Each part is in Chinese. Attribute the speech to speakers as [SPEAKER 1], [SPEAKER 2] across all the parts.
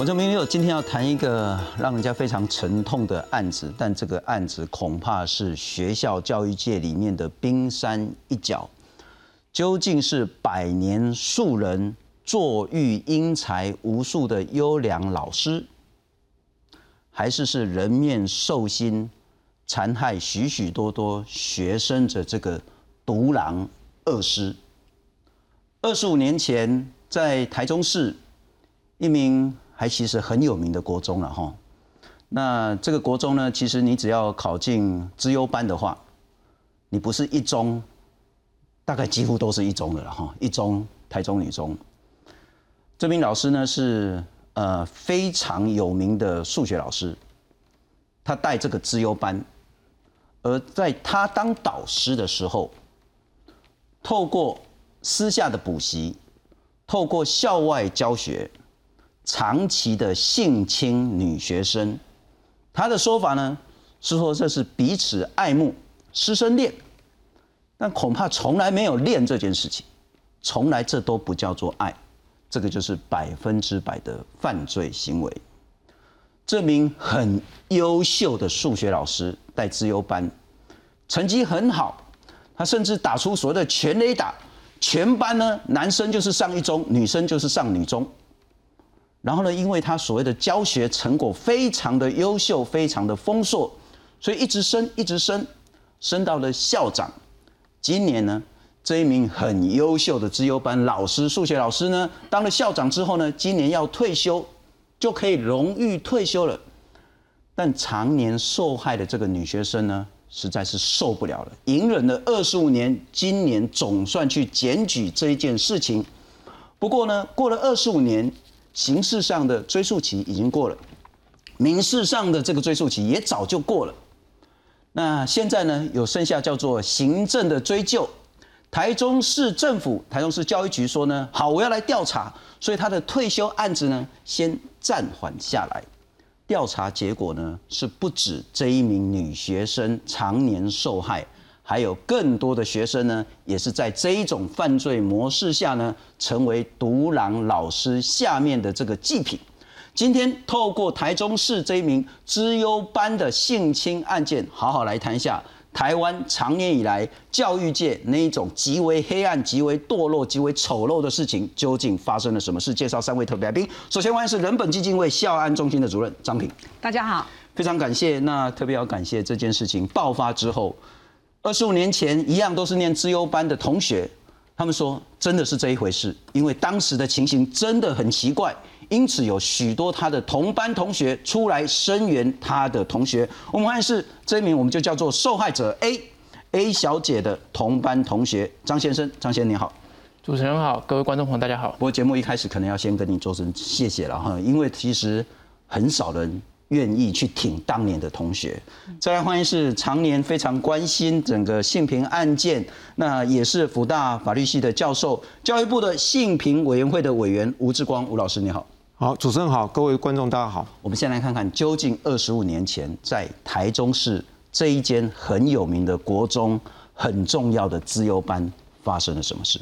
[SPEAKER 1] 我这明六今天要谈一个让人家非常沉痛的案子，但这个案子恐怕是学校教育界里面的冰山一角。究竟是百年树人、坐育英才无数的优良老师，还是是人面兽心、残害许许多多学生的这个独狼恶师？二十五年前，在台中市一名还其实很有名的国中了哈。那这个国中呢，其实你只要考进资优班的话，你不是一中。大概几乎都是一中的了哈，一中台中女中。这名老师呢是呃非常有名的数学老师，他带这个资优班，而在他当导师的时候，透过私下的补习，透过校外教学，长期的性侵女学生，他的说法呢是说这是彼此爱慕师生恋。但恐怕从来没有练这件事情，从来这都不叫做爱，这个就是百分之百的犯罪行为。这名很优秀的数学老师带资优班，成绩很好，他甚至打出所谓的全垒打，全班呢男生就是上一中，女生就是上女中。然后呢，因为他所谓的教学成果非常的优秀，非常的丰硕，所以一直升，一直升，升到了校长。今年呢，这一名很优秀的资优班老师，数学老师呢，当了校长之后呢，今年要退休，就可以荣誉退休了。但常年受害的这个女学生呢，实在是受不了了，隐忍了二十五年，今年总算去检举这一件事情。不过呢，过了二十五年，刑事上的追诉期已经过了，民事上的这个追诉期也早就过了。那现在呢，有剩下叫做行政的追究。台中市政府、台中市教育局说呢，好，我要来调查，所以他的退休案子呢，先暂缓下来。调查结果呢，是不止这一名女学生常年受害，还有更多的学生呢，也是在这一种犯罪模式下呢，成为独狼老师下面的这个祭品。今天透过台中市这一名资优班的性侵案件，好好来谈一下台湾长年以来教育界那一种极为黑暗、极为堕落、极为丑陋的事情，究竟发生了什么事？介绍三位特别来宾。首先欢迎是人本基金会校安中心的主任张平。
[SPEAKER 2] 大家好，
[SPEAKER 1] 非常感谢。那特别要感谢这件事情爆发之后，二十五年前一样都是念资优班的同学，他们说真的是这一回事，因为当时的情形真的很奇怪。因此，有许多他的同班同学出来声援他的同学。我们看是这一名，我们就叫做受害者 A A 小姐的同班同学张先生。张先生你好，
[SPEAKER 3] 主持人好，各位观众朋友大家好。
[SPEAKER 1] 不过节目一开始可能要先跟你做声谢谢了哈，因为其实很少人愿意去挺当年的同学。再来欢迎是常年非常关心整个性平案件，那也是福大法律系的教授，教育部的性平委员会的委员吴志光吴老师你好。
[SPEAKER 4] 好，主持人好，各位观众大家好。
[SPEAKER 1] 我们先来看看，究竟二十五年前在台中市这一间很有名的国中、很重要的资优班发生了什么事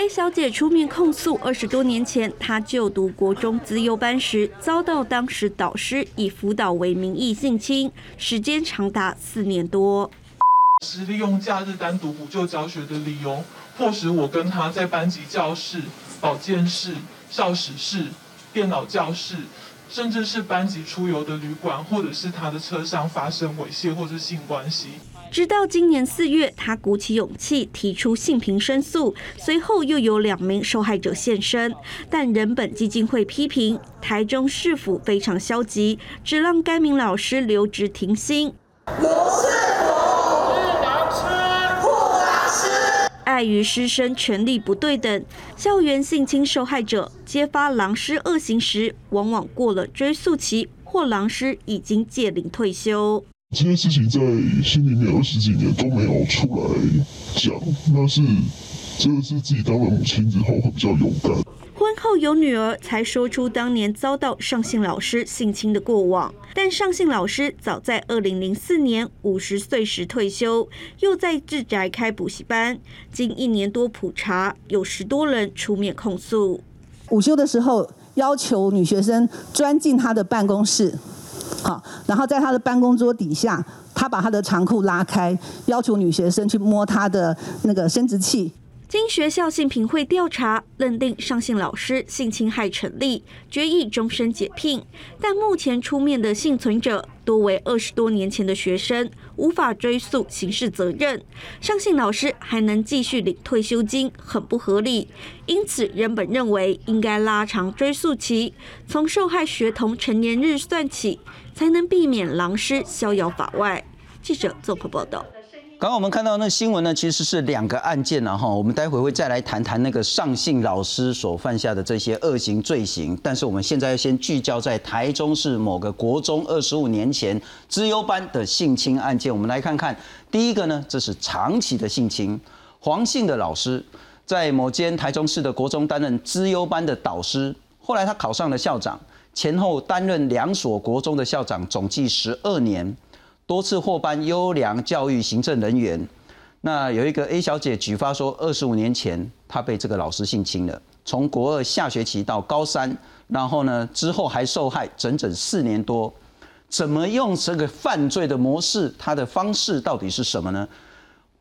[SPEAKER 5] ？A 小姐出面控诉，二十多年前她就读国中资优班时，遭到当时导师以辅导为名义性侵，时间长达四年多。
[SPEAKER 6] 是利用假日单独补救教学的理由，迫使我跟他在班级教室、保健室。校史室、电脑教室，甚至是班级出游的旅馆，或者是他的车上发生猥亵或者性关系。
[SPEAKER 5] 直到今年四月，他鼓起勇气提出性平申诉，随后又有两名受害者现身，但人本基金会批评台中市府非常消极，只让该名老师留职停薪。碍于师生权利不对等，校园性侵受害者揭发狼师恶行时，往往过了追诉期，或狼师已经届龄退休。
[SPEAKER 7] 这件事情在心里面二十几年都没有出来讲，那是真的是自己当了母亲之后会比较勇敢。
[SPEAKER 5] 婚后有女儿，才说出当年遭到上信老师性侵的过往。但上信老师早在二零零四年五十岁时退休，又在自宅开补习班。经一年多普查，有十多人出面控诉。
[SPEAKER 2] 午休的时候。要求女学生钻进他的办公室，好，然后在他的办公桌底下，他把他的长裤拉开，要求女学生去摸他的那个生殖器。
[SPEAKER 5] 经学校性评会调查，认定上信老师性侵害成立，决议终身解聘。但目前出面的幸存者多为二十多年前的学生，无法追溯刑事责任。上信老师还能继续领退休金，很不合理。因此，人本认为应该拉长追诉期，从受害学童成年日算起，才能避免狼师逍遥法外。记者综合报道。
[SPEAKER 1] 刚刚我们看到那新闻呢，其实是两个案件了哈。我们待会会再来谈谈那个上信老师所犯下的这些恶行罪行。但是我们现在要先聚焦在台中市某个国中二十五年前资优班的性侵案件。我们来看看第一个呢，这是长期的性侵。黄姓的老师在某间台中市的国中担任资优班的导师，后来他考上了校长，前后担任两所国中的校长，总计十二年。多次获颁优良教育行政人员。那有一个 A 小姐举发说，二十五年前她被这个老师性侵了，从国二下学期到高三，然后呢之后还受害整整四年多。怎么用这个犯罪的模式？他的方式到底是什么呢？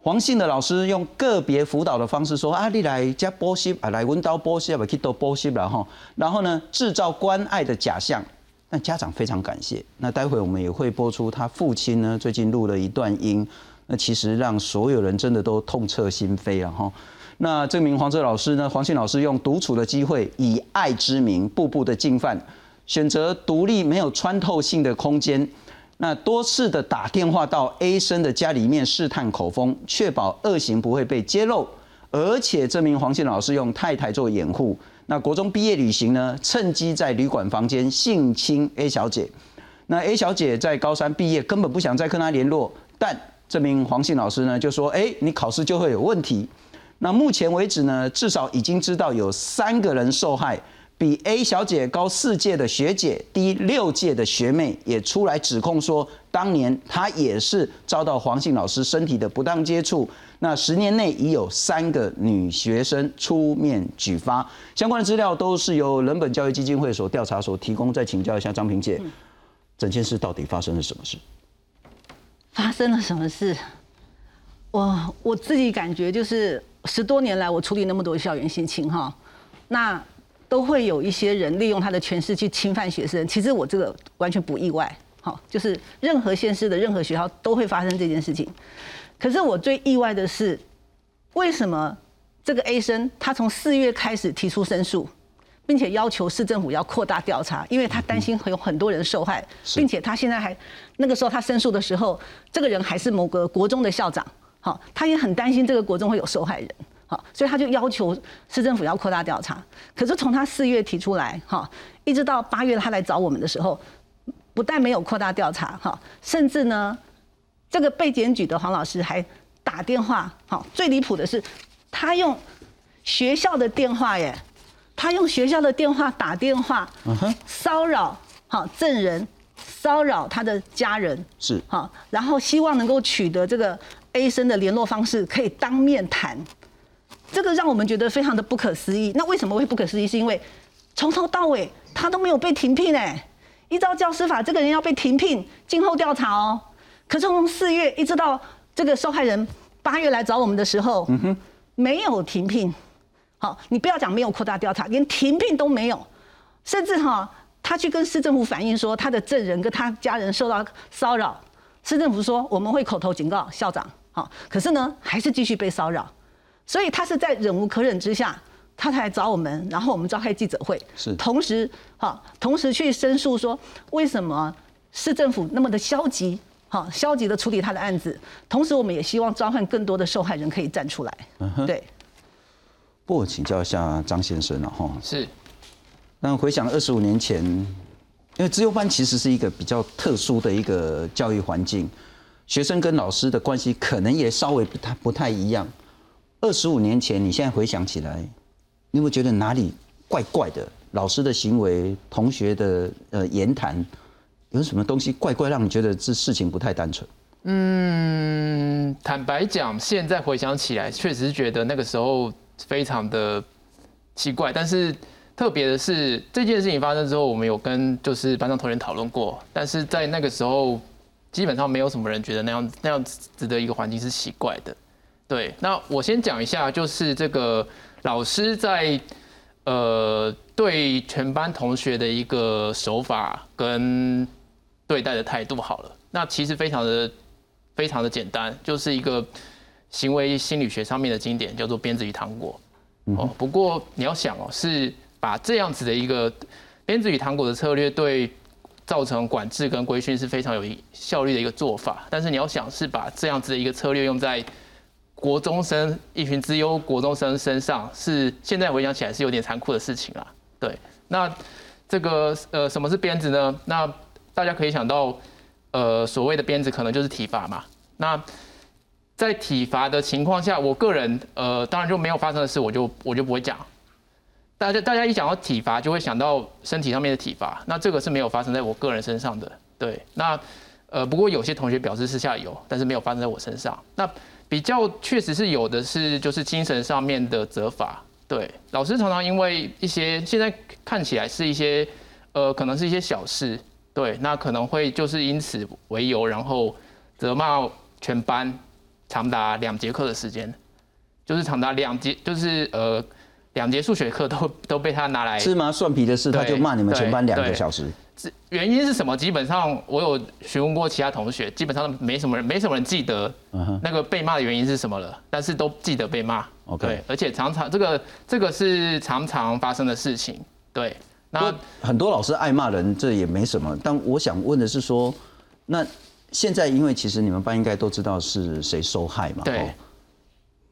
[SPEAKER 1] 黄姓的老师用个别辅导的方式说：“啊，你来加波西啊，来温刀波西啊，去到波西然后，然后呢制造关爱的假象。”那家长非常感谢。那待会我们也会播出他父亲呢最近录了一段音，那其实让所有人真的都痛彻心扉了哈。那这名黄哲老师呢，黄信老师用独处的机会，以爱之名，步步的进犯，选择独立没有穿透性的空间，那多次的打电话到 A 生的家里面试探口风，确保恶行不会被揭露，而且这名黄姓老师用太太做掩护。那国中毕业旅行呢？趁机在旅馆房间性侵 A 小姐。那 A 小姐在高三毕业，根本不想再跟他联络。但这名黄姓老师呢，就说：“哎，你考试就会有问题。”那目前为止呢，至少已经知道有三个人受害。比 A 小姐高四届的学姐，低六届的学妹也出来指控说，当年她也是遭到黄姓老师身体的不当接触。那十年内已有三个女学生出面举发，相关的资料都是由人本教育基金会所调查所提供。再请教一下张平姐，整件事到底发生了什么事？
[SPEAKER 2] 发生了什么事？我我自己感觉就是十多年来，我处理那么多校园性侵哈，那。都会有一些人利用他的权势去侵犯学生，其实我这个完全不意外，好，就是任何县市的任何学校都会发生这件事情。可是我最意外的是，为什么这个 A 生他从四月开始提出申诉，并且要求市政府要扩大调查，因为他担心会有很多人受害，并且他现在还那个时候他申诉的时候，这个人还是某个国中的校长，好，他也很担心这个国中会有受害人。好，所以他就要求市政府要扩大调查。可是从他四月提出来，哈，一直到八月他来找我们的时候，不但没有扩大调查，哈，甚至呢，这个被检举的黄老师还打电话，好，最离谱的是，他用学校的电话耶，他用学校的电话打电话，骚扰好证人，骚扰他的家人，
[SPEAKER 1] 是好，
[SPEAKER 2] 然后希望能够取得这个 A 生的联络方式，可以当面谈。这个让我们觉得非常的不可思议。那为什么会不可思议？是因为从头到尾他都没有被停聘哎。依照教师法，这个人要被停聘，静候调查哦。可是从四月一直到这个受害人八月来找我们的时候，嗯哼，没有停聘。好，你不要讲没有扩大调查，连停聘都没有。甚至哈，他去跟市政府反映说他的证人跟他家人受到骚扰，市政府说我们会口头警告校长。好，可是呢，还是继续被骚扰。所以他是在忍无可忍之下，他才找我们，然后我们召开记者会，
[SPEAKER 1] 是
[SPEAKER 2] 同时哈，同时去申诉说为什么市政府那么的消极，哈，消极的处理他的案子，同时我们也希望召唤更多的受害人可以站出来，嗯对。
[SPEAKER 1] 不我请教一下张先生了哈，
[SPEAKER 3] 是。
[SPEAKER 1] 那回想二十五年前，因为自由班其实是一个比较特殊的一个教育环境，学生跟老师的关系可能也稍微不太不太一样。二十五年前，你现在回想起来，你会觉得哪里怪怪的？老师的行为、同学的呃言谈，有什么东西怪怪，让你觉得这事情不太单纯？
[SPEAKER 3] 嗯，坦白讲，现在回想起来，确实觉得那个时候非常的奇怪。但是特别的是这件事情发生之后，我们有跟就是班上同学讨论过，但是在那个时候，基本上没有什么人觉得那样那样子的一个环境是奇怪的。对，那我先讲一下，就是这个老师在呃对全班同学的一个手法跟对待的态度好了。那其实非常的非常的简单，就是一个行为心理学上面的经典，叫做鞭子与糖果。哦，不过你要想哦，是把这样子的一个鞭子与糖果的策略，对造成管制跟规训是非常有效率的一个做法。但是你要想是把这样子的一个策略用在国中生一群资优国中生身上，是现在回想起来是有点残酷的事情啦。对，那这个呃什么是鞭子呢？那大家可以想到，呃所谓的鞭子可能就是体罚嘛。那在体罚的情况下，我个人呃，当然就没有发生的事，我就我就不会讲。大家大家一讲到体罚，就会想到身体上面的体罚，那这个是没有发生在我个人身上的。对，那呃，不过有些同学表示私下有，但是没有发生在我身上。那比较确实是有的是，就是精神上面的责罚。对，老师常常因为一些现在看起来是一些呃，可能是一些小事，对，那可能会就是因此为由，然后责骂全班。长达两节课的时间，就是长达两节，就是呃两节数学课都都被他拿来
[SPEAKER 1] 芝麻蒜皮的事，他就骂你们全班两个小时。
[SPEAKER 3] 原因是什么？基本上我有询问过其他同学，基本上没什么人，没什么人记得那个被骂的原因是什么了，但是都记得被骂。
[SPEAKER 1] OK，
[SPEAKER 3] 而且常常这个这个是常常发生的事情。对，
[SPEAKER 1] 那很多老师爱骂人，这也没什么。但我想问的是说，那。现在，因为其实你们班应该都知道是谁受害嘛。
[SPEAKER 3] 对。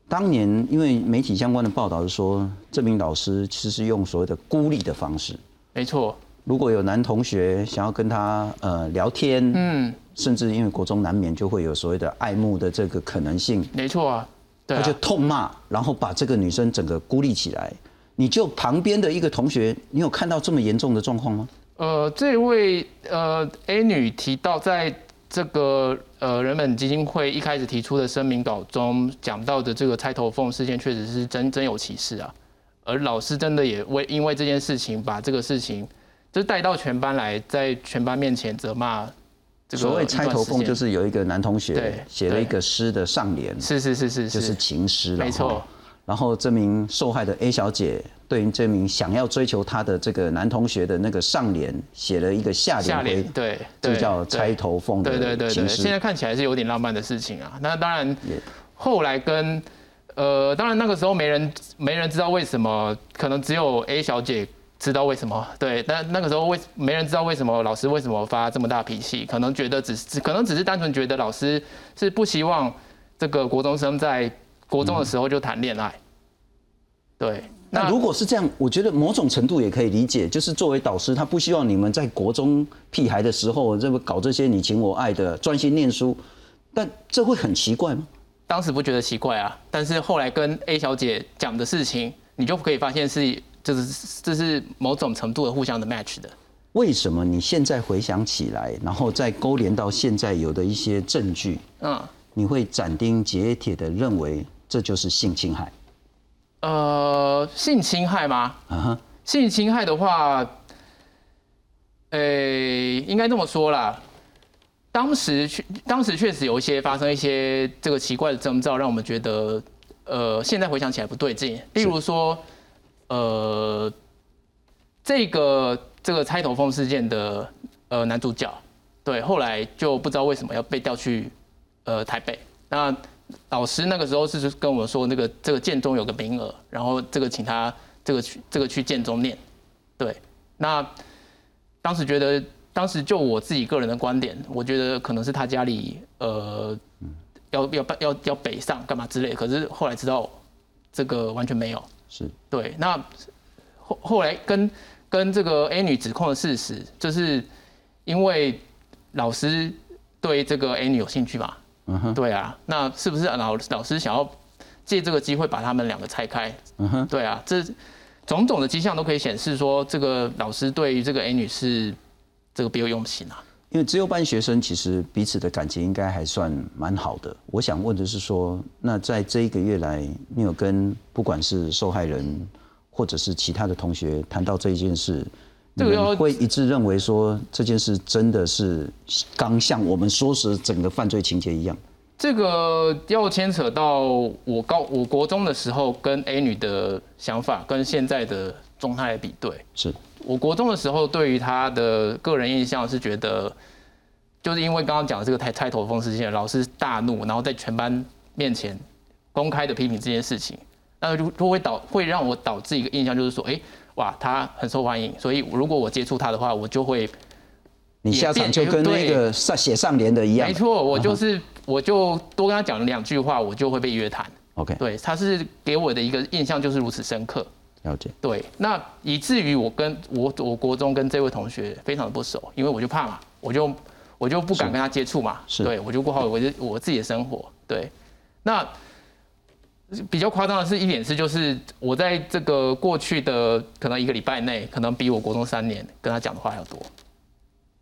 [SPEAKER 1] 当年因为媒体相关的报道是说，这名老师其实是用所谓的孤立的方式。
[SPEAKER 3] 没错。
[SPEAKER 1] 如果有男同学想要跟他呃聊天，嗯，甚至因为国中难免就会有所谓的爱慕的这个可能性。
[SPEAKER 3] 没错啊。
[SPEAKER 1] 对他就痛骂，然后把这个女生整个孤立起来。你就旁边的一个同学，你有看到这么严重的状况吗？
[SPEAKER 3] 呃，这位呃 A 女提到在。这个呃，人本基金会一开始提出的声明稿中讲到的这个猜头凤事件，确实是真真有其事啊。而老师真的也为因为这件事情，把这个事情就带到全班来，在全班面前责骂。
[SPEAKER 1] 所谓猜头凤，就是有一个男同学写了一个诗的上联，
[SPEAKER 3] 是是是是，
[SPEAKER 1] 就是情诗了，
[SPEAKER 3] 没错。
[SPEAKER 1] 然后这名受害的 A 小姐对于这名想要追求她的这个男同学的那个上联写了一个下联，下联
[SPEAKER 3] 对，
[SPEAKER 1] 这叫钗头凤的
[SPEAKER 3] 对对对对，现在看起来是有点浪漫的事情啊。那当然，后来跟呃，当然那个时候没人没人知道为什么，可能只有 A 小姐知道为什么。对，但那个时候为没人知道为什么老师为什么发这么大脾气，可能觉得只是可能只是单纯觉得老师是不希望这个国中生在。国中的时候就谈恋爱，对。
[SPEAKER 1] 那如果是这样，我觉得某种程度也可以理解，就是作为导师，他不希望你们在国中屁孩的时候，这么搞这些你情我爱的，专心念书。但这会很奇怪吗？
[SPEAKER 3] 当时不觉得奇怪啊，但是后来跟 A 小姐讲的事情，你就可以发现是，就是这是某种程度的互相的 match 的。
[SPEAKER 1] 为什么你现在回想起来，然后再勾连到现在有的一些证据，嗯，你会斩钉截铁的认为？这就是性侵害，
[SPEAKER 3] 呃，性侵害吗？啊性侵害的话，呃，应该这么说啦。当时确，当时确实有一些发生一些这个奇怪的征兆，让我们觉得，呃，现在回想起来不对劲。例如说，呃，这个这个钗头凤事件的呃男主角，对，后来就不知道为什么要被调去呃台北，那。老师那个时候是跟我们说，那个这个建中有个名额，然后这个请他这个去这个去建中念，对。那当时觉得，当时就我自己个人的观点，我觉得可能是他家里呃要要要要北上干嘛之类，可是后来知道这个完全没有，
[SPEAKER 1] 是
[SPEAKER 3] 对。那后后来跟跟这个 A 女指控的事实，就是因为老师对这个 A 女有兴趣嘛。嗯哼，对啊，那是不是老老师想要借这个机会把他们两个拆开？嗯哼，对啊，这种种的迹象都可以显示说，这个老师对于这个 A 女是这个别有用心啊。
[SPEAKER 1] 因为自由班学生其实彼此的感情应该还算蛮好的。我想问的是说，那在这一个月来，你有跟不管是受害人或者是其他的同学谈到这一件事，你们会一致认为说这件事真的是刚像我们说是整个犯罪情节一样？
[SPEAKER 3] 这个要牵扯到我高我国中的时候跟 A 女的想法跟现在的状态来比对。
[SPEAKER 1] 是
[SPEAKER 3] 我国中的时候，对于他的个人印象是觉得，就是因为刚刚讲的这个拆拆头风事件，老师大怒，然后在全班面前公开的批评这件事情，那就就会导会让我导致一个印象，就是说，哎、哇，他很受欢迎，所以如果我接触他的话，我就会
[SPEAKER 1] 你下场就跟那个上写上联的一样。
[SPEAKER 3] 没错，我就是我就多跟他讲了两句话，我就会被约谈。
[SPEAKER 1] OK，
[SPEAKER 3] 对，他是给我的一个印象就是如此深刻。
[SPEAKER 1] 了解。
[SPEAKER 3] 对，那以至于我跟我我国中跟这位同学非常的不熟，因为我就怕嘛，我就我就不敢跟他接触嘛，
[SPEAKER 1] 是
[SPEAKER 3] 对我就过好我的我自己的生活。对，那比较夸张的是一点是，就是我在这个过去的可能一个礼拜内，可能比我国中三年跟他讲的话还要多。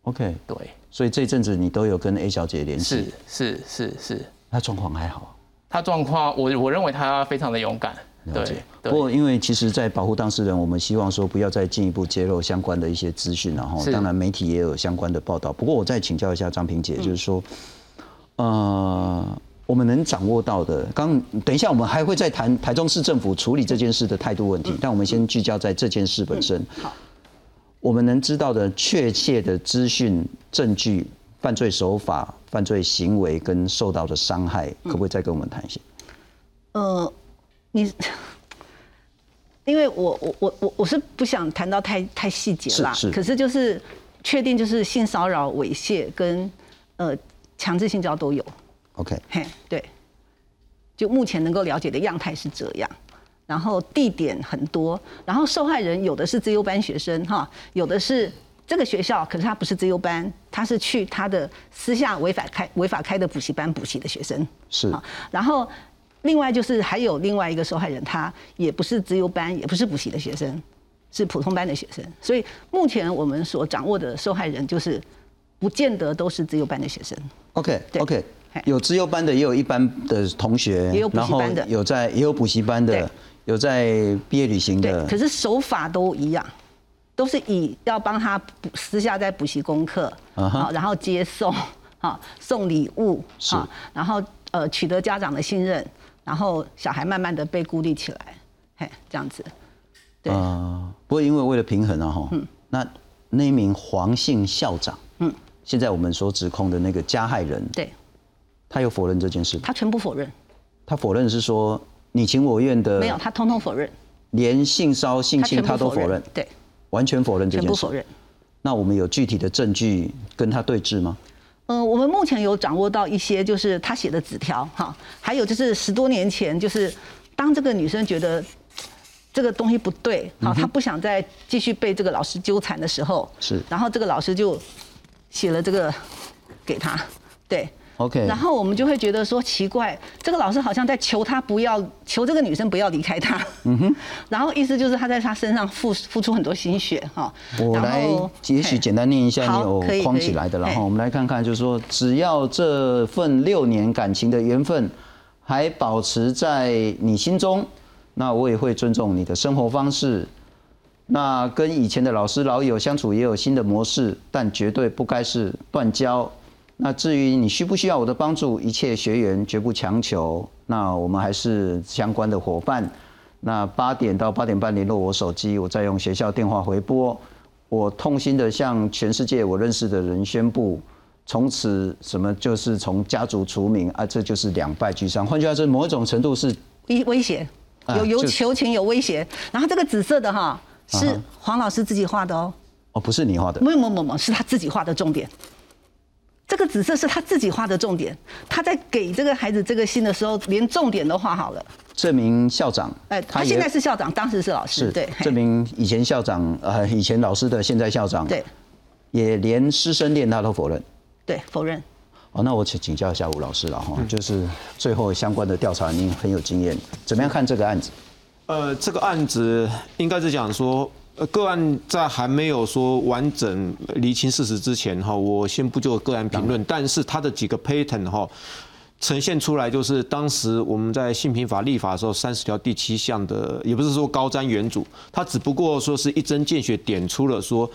[SPEAKER 1] OK，
[SPEAKER 3] 对，
[SPEAKER 1] 所以这一阵子你都有跟 A 小姐联
[SPEAKER 3] 是
[SPEAKER 1] 系，
[SPEAKER 3] 是是是，
[SPEAKER 1] 她状况还好。
[SPEAKER 3] 她状况我我认为她非常的勇敢。
[SPEAKER 1] 了解。不过，因为其实，在保护当事人，我们希望说不要再进一步揭露相关的一些资讯，然后当然媒体也有相关的报道。不过，我再请教一下张平姐，就是说，呃，我们能掌握到的，刚等一下我们还会再谈台中市政府处理这件事的态度问题，但我们先聚焦在这件事本身。
[SPEAKER 2] 好，
[SPEAKER 1] 我们能知道的确切的资讯、证据、犯罪手法、犯罪行为跟受到的伤害，可不可以再跟我们谈一下？
[SPEAKER 2] 呃，你，因为我我我我我是不想谈到太太细节啦，
[SPEAKER 1] 是是
[SPEAKER 2] 可是就是确定就是性骚扰、猥亵跟呃强制性交都有
[SPEAKER 1] ，OK，
[SPEAKER 2] 嘿，对，就目前能够了解的样态是这样。然后地点很多，然后受害人有的是资优班学生哈，有的是这个学校，可是他不是资优班，他是去他的私下违法开违法开的补习班补习的学生。
[SPEAKER 1] 是
[SPEAKER 2] 好，然后另外就是还有另外一个受害人，他也不是资优班，也不是补习的学生，是普通班的学生。所以目前我们所掌握的受害人，就是不见得都是资优班的学生。
[SPEAKER 1] OK
[SPEAKER 2] 对
[SPEAKER 1] OK，有资优班的，也有一般的同学，
[SPEAKER 2] 也有补习班的。
[SPEAKER 1] 有在也有补习班的，有在毕业旅行
[SPEAKER 2] 对
[SPEAKER 1] 的，，
[SPEAKER 2] 可是手法都一样，都是以要帮他补私下在补习功课，
[SPEAKER 1] 嗯哼
[SPEAKER 2] 好，然后接送，好送礼物，
[SPEAKER 1] 是。
[SPEAKER 2] 好，然后呃取得家长的信任，然后小孩慢慢的被孤立起来，嘿，这样子，对，
[SPEAKER 1] 呃，不过因为为了平衡啊哈，嗯。那那一名黄姓校长，
[SPEAKER 2] 嗯，
[SPEAKER 1] 现在我们所指控的那个加害人，
[SPEAKER 2] 对。
[SPEAKER 1] 他有否认这件事吗？
[SPEAKER 2] 他全部否认，
[SPEAKER 1] 他否认是说你情我愿的，
[SPEAKER 2] 没有，他通通否认，
[SPEAKER 1] 连性骚性侵
[SPEAKER 2] 他
[SPEAKER 1] 都否认，
[SPEAKER 2] 对，
[SPEAKER 1] 完全否认这件事。
[SPEAKER 2] 全部否认。
[SPEAKER 1] 那我们有具体的证据跟他对峙吗？
[SPEAKER 2] 嗯，我们目前有掌握到一些，就是他写的纸条哈，还有就是十多年前，就是当这个女生觉得这个东西不对，好，她不想再继续被这个老师纠缠的时候，
[SPEAKER 1] 是
[SPEAKER 2] 然后这个老师就写了这个给她，对。
[SPEAKER 1] OK，
[SPEAKER 2] 然后我们就会觉得说奇怪，这个老师好像在求他不要求这个女生不要离开他，嗯哼，然后意思就是他在他身上付付出很多心血哈。
[SPEAKER 1] 我来，也许简单念一下你有框起来的，然后我们来看看，就是说，只要这份六年感情的缘分还保持在你心中，那我也会尊重你的生活方式。那跟以前的老师老友相处也有新的模式，但绝对不该是断交。那至于你需不需要我的帮助，一切学员绝不强求。那我们还是相关的伙伴。那八点到八点半联络我手机，我再用学校电话回拨。我痛心的向全世界我认识的人宣布，从此什么就是从家族除名啊，这就是两败俱伤。换句话说，某一种程度是
[SPEAKER 2] 威威胁，
[SPEAKER 1] 啊
[SPEAKER 2] 有有求情有威胁，然后这个紫色的哈
[SPEAKER 1] 啊
[SPEAKER 2] 是黄老师自己画的哦，
[SPEAKER 1] 哦，不是你画的，
[SPEAKER 2] 没有没有没有，是他自己画的重点。这个紫色是他自己画的重点，他在给这个孩子这个信的时候，连重点都画好了。
[SPEAKER 1] 这名校长，
[SPEAKER 2] 哎，他现在是校长，当时是老师，
[SPEAKER 1] 是
[SPEAKER 2] 对，嘿
[SPEAKER 1] 这名以前校长，呃，以前老师的现在校长，
[SPEAKER 2] 对
[SPEAKER 1] 也连师生恋他都否认。
[SPEAKER 2] 对否认。
[SPEAKER 1] 哦，那我请请教一下吴老师了哈，就是最后相关的调查，您很有经验，怎么样看这个案子？
[SPEAKER 4] 呃，这个案子应该是讲说，呃，个案在还没有说完整厘清事实之前哈，我先不做个案评论，但是它的几个 pattern 哈，呈现出来就是当时我们在性平法立法的时候，三十条第七项的，也不是说高瞻远瞩，它只不过说是一针见血点出了说，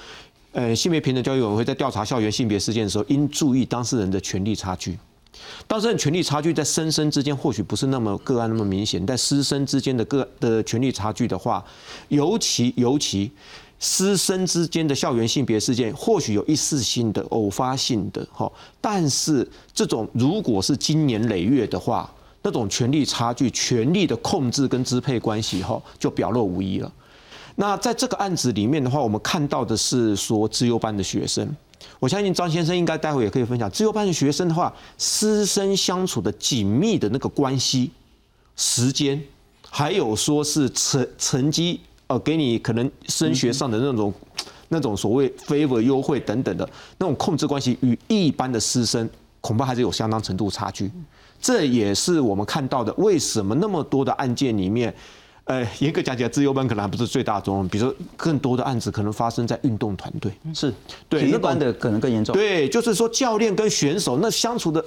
[SPEAKER 4] 呃，性别平等教育委员会在调查校园性别事件的时候，应注意当事人的权利差距。当事人权力差距在师生之间或许不是那么个案那么明显，但师生之间的个的权利差距的话，尤其尤其。师生之间的校园性别事件，或许有一次性的、偶发性的，哈，但是这种如果是经年累月的话，那种权力差距、权力的控制跟支配关系，哈，就表露无遗了。那在这个案子里面的话，我们看到的是说，自由班的学生，我相信张先生应该待会也可以分享，自由班的学生的话，师生相处的紧密的那个关系、时间，还有说是成成绩。呃，给你可能升学上的那种、那种所谓 favor 优惠等等的那种控制关系，与一般的师生恐怕还是有相当程度差距。这也是我们看到的，为什么那么多的案件里面，呃，严格讲起来，自由班可能还不是最大宗，比如说更多的案子可能发生在运动团队，
[SPEAKER 1] 是
[SPEAKER 4] 对，
[SPEAKER 1] 一般的可能更严重。
[SPEAKER 4] 对，就是说教练跟选手那相处的。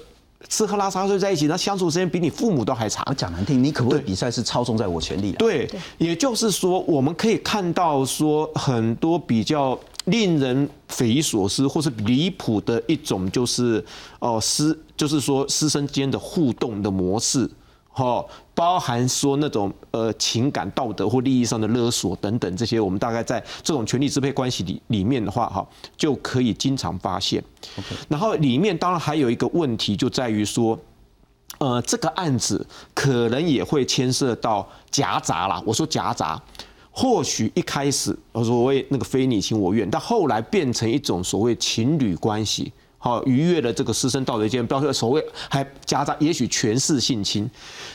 [SPEAKER 4] 吃喝拉撒睡在一起，那相处时间比你父母都还长。
[SPEAKER 1] 讲难听，你可不可以比赛是操纵在我权力？
[SPEAKER 4] 对，也就是说，我们可以看到说很多比较令人匪夷所思或是离谱的一种，就是哦师，就是说师生间的互动的模式。哈，包含说那种呃情感、道德或利益上的勒索等等这些，我们大概在这种权力支配关系里里面的话，哈，就可以经常发现。然后里面当然还有一个问题，就在于说，呃，这个案子可能也会牵涉到夹杂啦。我说夹杂，或许一开始所谓那个非你情我愿，但后来变成一种所谓情侣关系。好，逾越了这个师生道德间，包括所谓还夹杂，也许全是性侵，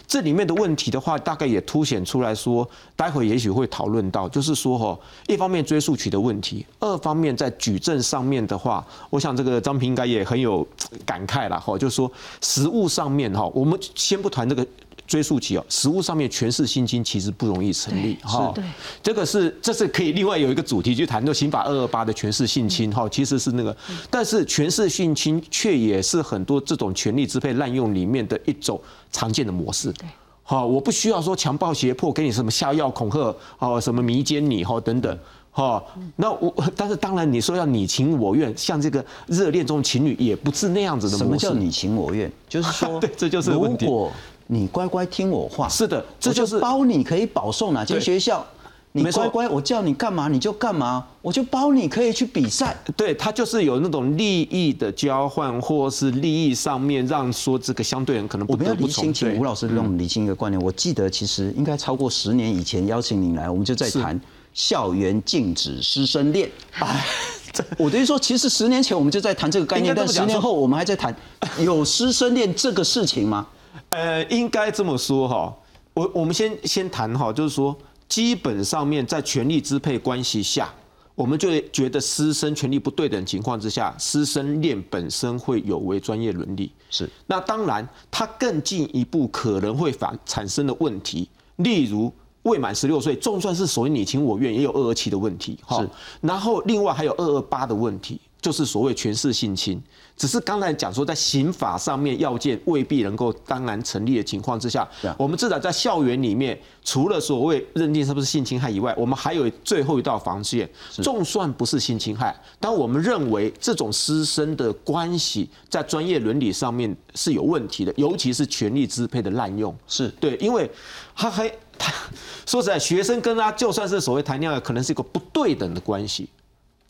[SPEAKER 4] 这里面的问题的话，大概也凸显出来说，待会也许会讨论到，就是说哈，一方面追溯取的问题，二方面在举证上面的话，我想这个张平应该也很有感慨了哈，就是说实物上面哈，我们先不谈这个。追溯起哦，实物上面权势性侵其实不容易成立哈。
[SPEAKER 2] 对，
[SPEAKER 4] 这个是这是可以另外有一个主题去谈，就刑法二二八的权势性侵哈，其实是那个，但是权势性侵却也是很多这种权力支配滥用里面的一种常见的模式。
[SPEAKER 2] 对，
[SPEAKER 4] 好，我不需要说强暴胁迫，给你什么下药恐吓，哦，什么迷奸你哈等等，哈，那我但是当然你说要你情我愿，像这个热恋中的情侣也不是那样子的模式。
[SPEAKER 1] 什么叫你情我愿？就是说，
[SPEAKER 4] 对，这就是问题。
[SPEAKER 1] 你乖乖听我话，
[SPEAKER 4] 是的，这就是
[SPEAKER 1] 包你可以保送哪间学校，你乖乖，我叫你干嘛你就干嘛，我就包你可以去比赛。
[SPEAKER 4] 对他就是有那种利益的交换，或是利益上面让说这个相对人可能不得不从。
[SPEAKER 1] 请吴老师让我们理清一个观念。我记得其实应该超过十年以前邀请您来，我们就在谈校园禁止师生恋。哎，我等于说，其实十年前我们就在谈这个概念，但十年后我们还在谈有师生恋这个事情吗？
[SPEAKER 4] 呃，应该这么说哈，我我们先先谈哈，就是说，基本上面在权力支配关系下，我们就觉得师生权力不对等情况之下，师生恋本身会有违专业伦理。
[SPEAKER 1] 是，
[SPEAKER 4] 那当然，它更进一步可能会反产生的问题，例如未满十六岁，就算是所谓你情我愿，也有二二七的问题。
[SPEAKER 1] 哈，
[SPEAKER 4] 然后另外还有二二八的问题。就是所谓权势性侵，只是刚才讲说，在刑法上面要件未必能够当然成立的情况之下，我们至少在校园里面，除了所谓认定是不是性侵害以外，我们还有最后一道防线。就算不是性侵害，但我们认为这种师生的关系在专业伦理上面是有问题的，尤其是权力支配的滥用。
[SPEAKER 1] 是
[SPEAKER 4] 对，因为他还他说实在，学生跟他就算是所谓谈恋爱，可能是一个不对等的关系。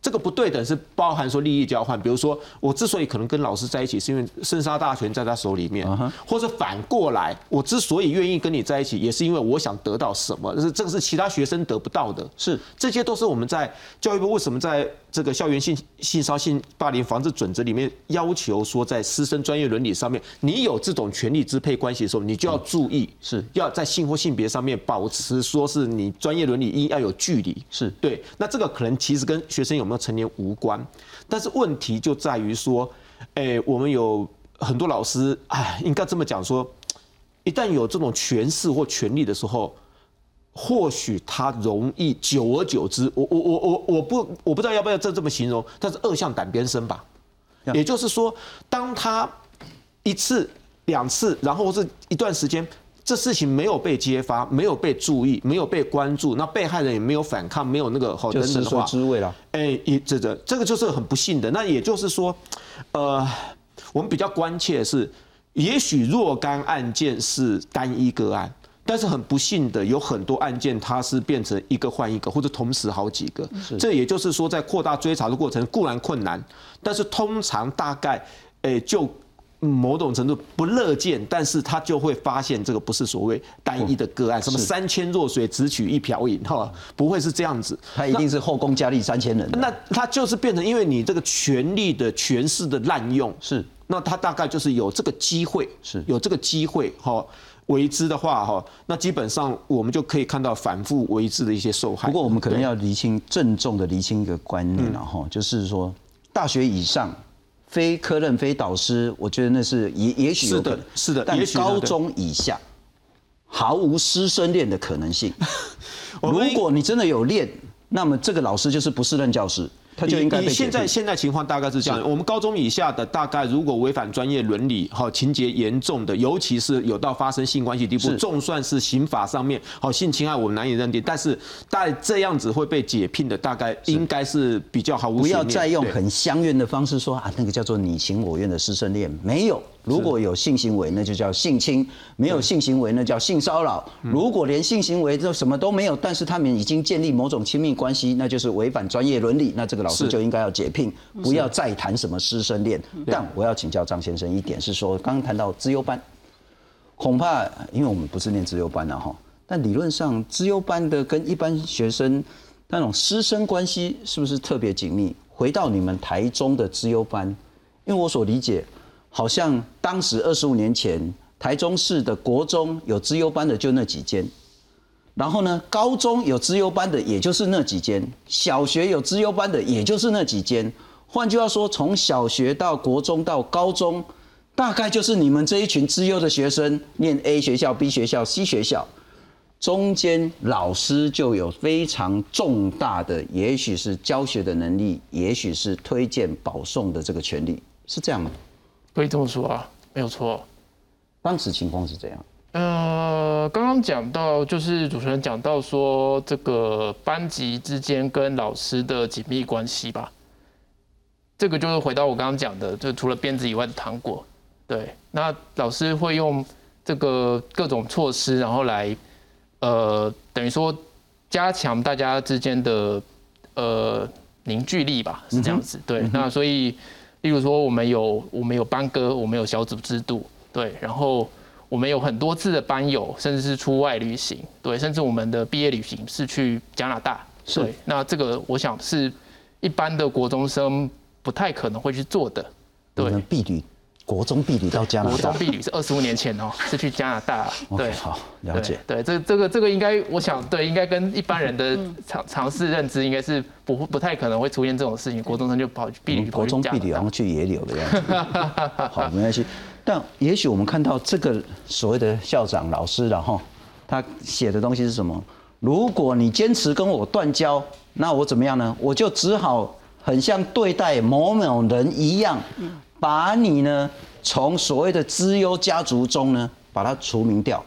[SPEAKER 4] 这个不对等是包含说利益交换，比如说我之所以可能跟老师在一起，是因为生杀大权在他手里面，或者反过来，我之所以愿意跟你在一起，也是因为我想得到什么，是这个是其他学生得不到的，
[SPEAKER 1] 是。
[SPEAKER 4] 这些都是我们在教育部为什么在这个校园性性骚性霸凌防治准则里面要求说，在师生专业伦理上面，你有这种权利支配关系的时候，你就要注意，
[SPEAKER 1] 是。
[SPEAKER 4] 要在性或性别上面保持说是你专业伦理一要有距离，
[SPEAKER 1] 是。
[SPEAKER 4] 对，那这个可能其实跟学生有。没有成年无关，但是问题就在于说，哎，我们有很多老师，哎，应该这么讲说，一旦有这种权势或权力的时候，或许他容易久而久之，我我我我我不我不知道要不要这这么形容，但是恶向胆边生吧。也就是说，当他一次。两次，然后是一段时间。这事情没有被揭发，没有被注意，没有被关注，那被害人也没有反抗，没有那个好
[SPEAKER 1] 就食髓知味了。
[SPEAKER 4] 哎，也这这这个就是很不幸的。那也就是说，呃，我们比较关切的是，也许若干案件是单一个案，但是很不幸的，有很多案件它是变成一个换一个，或者同时好几个。这也就是说，在扩大追查的过程固然困难，但是通常大概，哎就。某种程度不乐见，但是他就会发现这个不是所谓单一的个案，什么三千弱水只取一瓢饮，哈，不会是这样子，
[SPEAKER 1] 他一定是后宫佳丽三千人。
[SPEAKER 4] 那他就是变成，因为你这个权力的权势的滥用，
[SPEAKER 1] 是，
[SPEAKER 4] 那他大概就是有这个机会，
[SPEAKER 1] 是
[SPEAKER 4] 有这个机会，哈，为之的话，哈，那基本上我们就可以看到反复为之的一些受害。
[SPEAKER 1] 不过我们可能要厘清郑重的厘清一个观念了，哈，就是说大学以上。非科任、非导师，我觉得那是也也许
[SPEAKER 4] 是的，是的。
[SPEAKER 1] 但高中以下毫无师生恋的可能性。如果你真的有恋，那么这个老师就是不是任教师。他就应该。
[SPEAKER 4] 现在现在情况大概是这样，我们高中以下的大概如果违反专业伦理，哈情节严重的，尤其是有到发生性关系地步，纵算是刑法上面好性侵害，我们难以认定。但是在这样子会被解聘的，大概应该是比较毫无。
[SPEAKER 1] 不要再用很相怨的方式说啊，那个叫做你情我愿的师生恋，没有。如果有性行为，那就叫性侵；没有性行为，那叫性骚扰。如果连性行为都什么都没有，但是他们已经建立某种亲密关系，那就是违反专业伦理。那这个老师就应该要解聘，不要再谈什么师生恋。但我要请教张先生一点是说，刚刚谈到资优班，恐怕因为我们不是念资优班的哈，但理论上资优班的跟一般学生那种师生关系是不是特别紧密？回到你们台中的资优班，因为我所理解。好像当时二十五年前，台中市的国中有资优班的就那几间，然后呢，高中有资优班的也就是那几间，小学有资优班的也就是那几间。换句话说，从小学到国中到高中，大概就是你们这一群资优的学生念 A 学校、B 学校、C 学校，中间老师就有非常重大的，也许是教学的能力，也许是推荐保送的这个权利，是这样吗？
[SPEAKER 3] 可以这么说啊，没有错。
[SPEAKER 1] 当时情况是这样。
[SPEAKER 3] 呃，刚刚讲到，就是主持人讲到说，这个班级之间跟老师的紧密关系吧。这个就是回到我刚刚讲的，就除了鞭子以外的糖果。对，那老师会用这个各种措施，然后来，呃，等于说加强大家之间的呃凝聚力吧，是这样子。对，那所以。例如说，我们有我们有班歌，我们有小组制度，对，然后我们有很多次的班友，甚至是出外旅行，对，甚至我们的毕业旅行是去加拿大，
[SPEAKER 1] 对。
[SPEAKER 3] 那这个我想是一般的国中生不太可能会去做的，
[SPEAKER 1] 对。毕旅。国中毕旅到加拿大，
[SPEAKER 3] 国中毕旅是二十五年前哦，是去加拿大。
[SPEAKER 1] 对，好了解。
[SPEAKER 3] 对，这这个这个应该，我想对，应该跟一般人的尝尝试认知应该是不不太可能会出现这种事情。国中生就跑去毕旅，
[SPEAKER 1] 国中毕旅然后去野柳的样子。好，没关系。但也许我们看到这个所谓的校长老师，然后他写的东西是什么？如果你坚持跟我断交，那我怎么样呢？我就只好很像对待某某人一样。把你呢从所谓的资优家族中呢把它除名掉，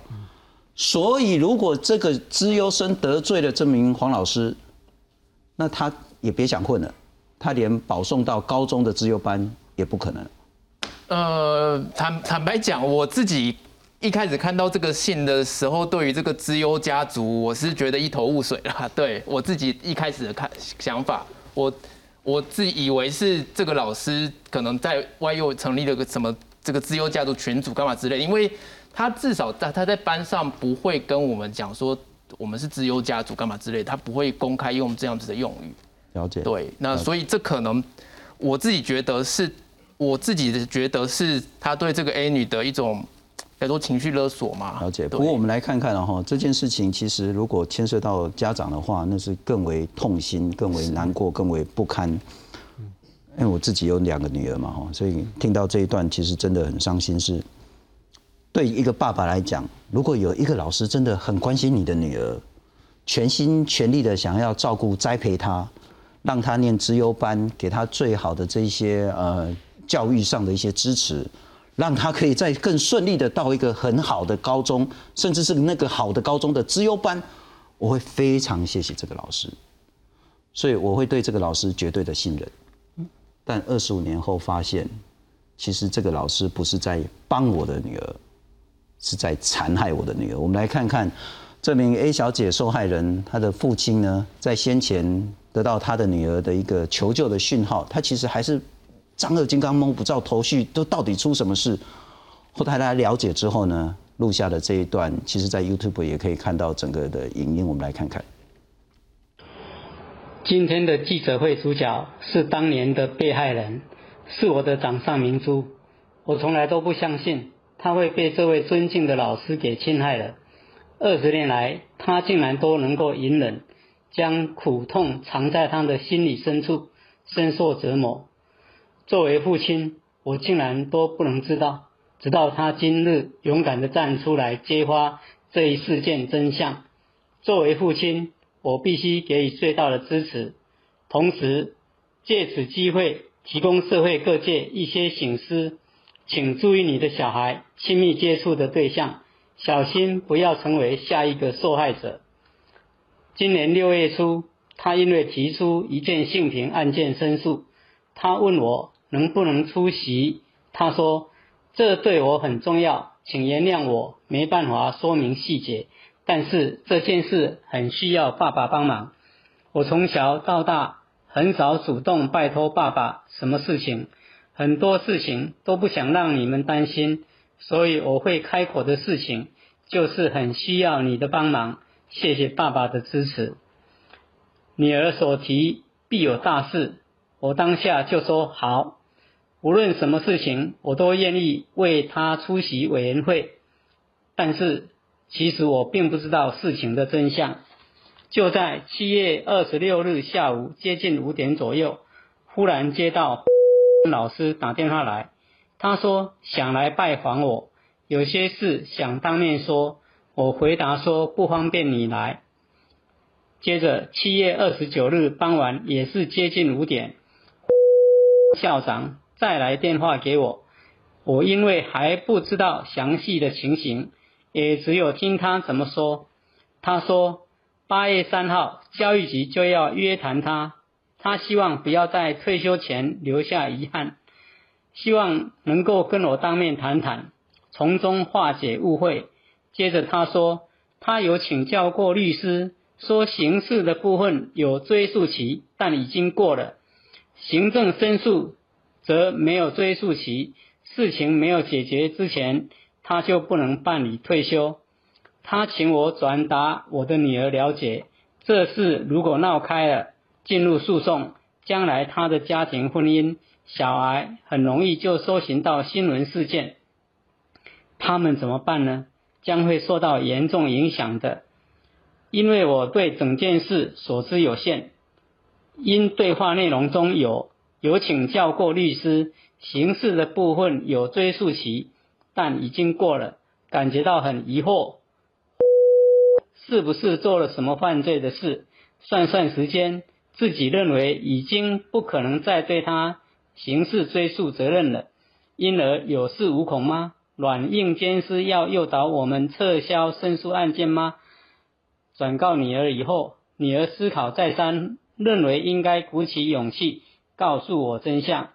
[SPEAKER 1] 所以如果这个资优生得罪了这名黄老师，那他也别想混了，他连保送到高中的资优班也不可能。
[SPEAKER 3] 呃，坦坦白讲，我自己一开始看到这个信的时候，对于这个资优家族，我是觉得一头雾水了。对我自己一开始的看想法，我。我自己以为是这个老师可能在外又成立了个什么这个自由家族群组干嘛之类，因为他至少在他在班上不会跟我们讲说我们是自由家族干嘛之类，他不会公开用这样子的用语。
[SPEAKER 1] 了解。
[SPEAKER 3] 对，那所以这可能我自己觉得是，我自己的觉得是他对这个 A 女的一种。太多情绪勒索嘛？
[SPEAKER 1] 了解。不过我们来看看了哈，这件事情其实如果牵涉到家长的话，那是更为痛心、更为难过、更为不堪。因为我自己有两个女儿嘛哈，所以听到这一段其实真的很伤心。是对一个爸爸来讲，如果有一个老师真的很关心你的女儿，全心全力的想要照顾、栽培她，让她念资优班，给她最好的这一些呃教育上的一些支持。让他可以再更顺利的到一个很好的高中，甚至是那个好的高中的资优班，我会非常谢谢这个老师，所以我会对这个老师绝对的信任。但二十五年后发现，其实这个老师不是在帮我的女儿，是在残害我的女儿。我们来看看这名 A 小姐受害人，她的父亲呢，在先前得到她的女儿的一个求救的讯号，他其实还是。丈二金刚摸不着头绪，都到底出什么事？后来来了解之后呢，录下的这一段，其实在 YouTube 也可以看到整个的影音。我们来看看。
[SPEAKER 8] 今天的记者会主角是当年的被害人，是我的掌上明珠。我从来都不相信他会被这位尊敬的老师给侵害了。二十年来，他竟然都能够隐忍，将苦痛藏在他的心里深处，深受折磨。作为父亲，我竟然都不能知道，直到他今日勇敢的站出来揭发这一事件真相。作为父亲，我必须给予最大的支持，同时借此机会提供社会各界一些醒思，请注意你的小孩亲密接触的对象，小心不要成为下一个受害者。今年六月初，他因为提出一件性平案件申诉，他问我。能不能出席？他说：“这对我很重要，请原谅我没办法说明细节。但是这件事很需要爸爸帮忙。我从小到大很少主动拜托爸爸什么事情，很多事情都不想让你们担心，所以我会开口的事情就是很需要你的帮忙。谢谢爸爸的支持。女儿所提必有大事，我当下就说好。”无论什么事情，我都愿意为他出席委员会。但是，其实我并不知道事情的真相。就在七月二十六日下午接近五点左右，忽然接到老师打电话来，他说想来拜访我，有些事想当面说。我回答说不方便你来。接着七月二十九日傍晚，也是接近五点，校长。再来电话给我，我因为还不知道详细的情形，也只有听他怎么说。他说八月三号教育局就要约谈他，他希望不要在退休前留下遗憾，希望能够跟我当面谈谈，从中化解误会。接着他说他有请教过律师，说刑事的部分有追诉期，但已经过了，行政申诉。则没有追诉期，事情没有解决之前，他就不能办理退休。他请我转达我的女儿了解，这事如果闹开了，进入诉讼，将来他的家庭婚姻、小孩很容易就搜寻到新闻事件，他们怎么办呢？将会受到严重影响的。因为我对整件事所知有限，因对话内容中有。有请教过律师，刑事的部分有追诉期，但已经过了，感觉到很疑惑，是不是做了什么犯罪的事？算算时间，自己认为已经不可能再对他刑事追诉责任了，因而有恃无恐吗？软硬兼施要诱导我们撤销申诉案件吗？转告女儿以后，女儿思考再三，认为应该鼓起勇气。告诉我真相，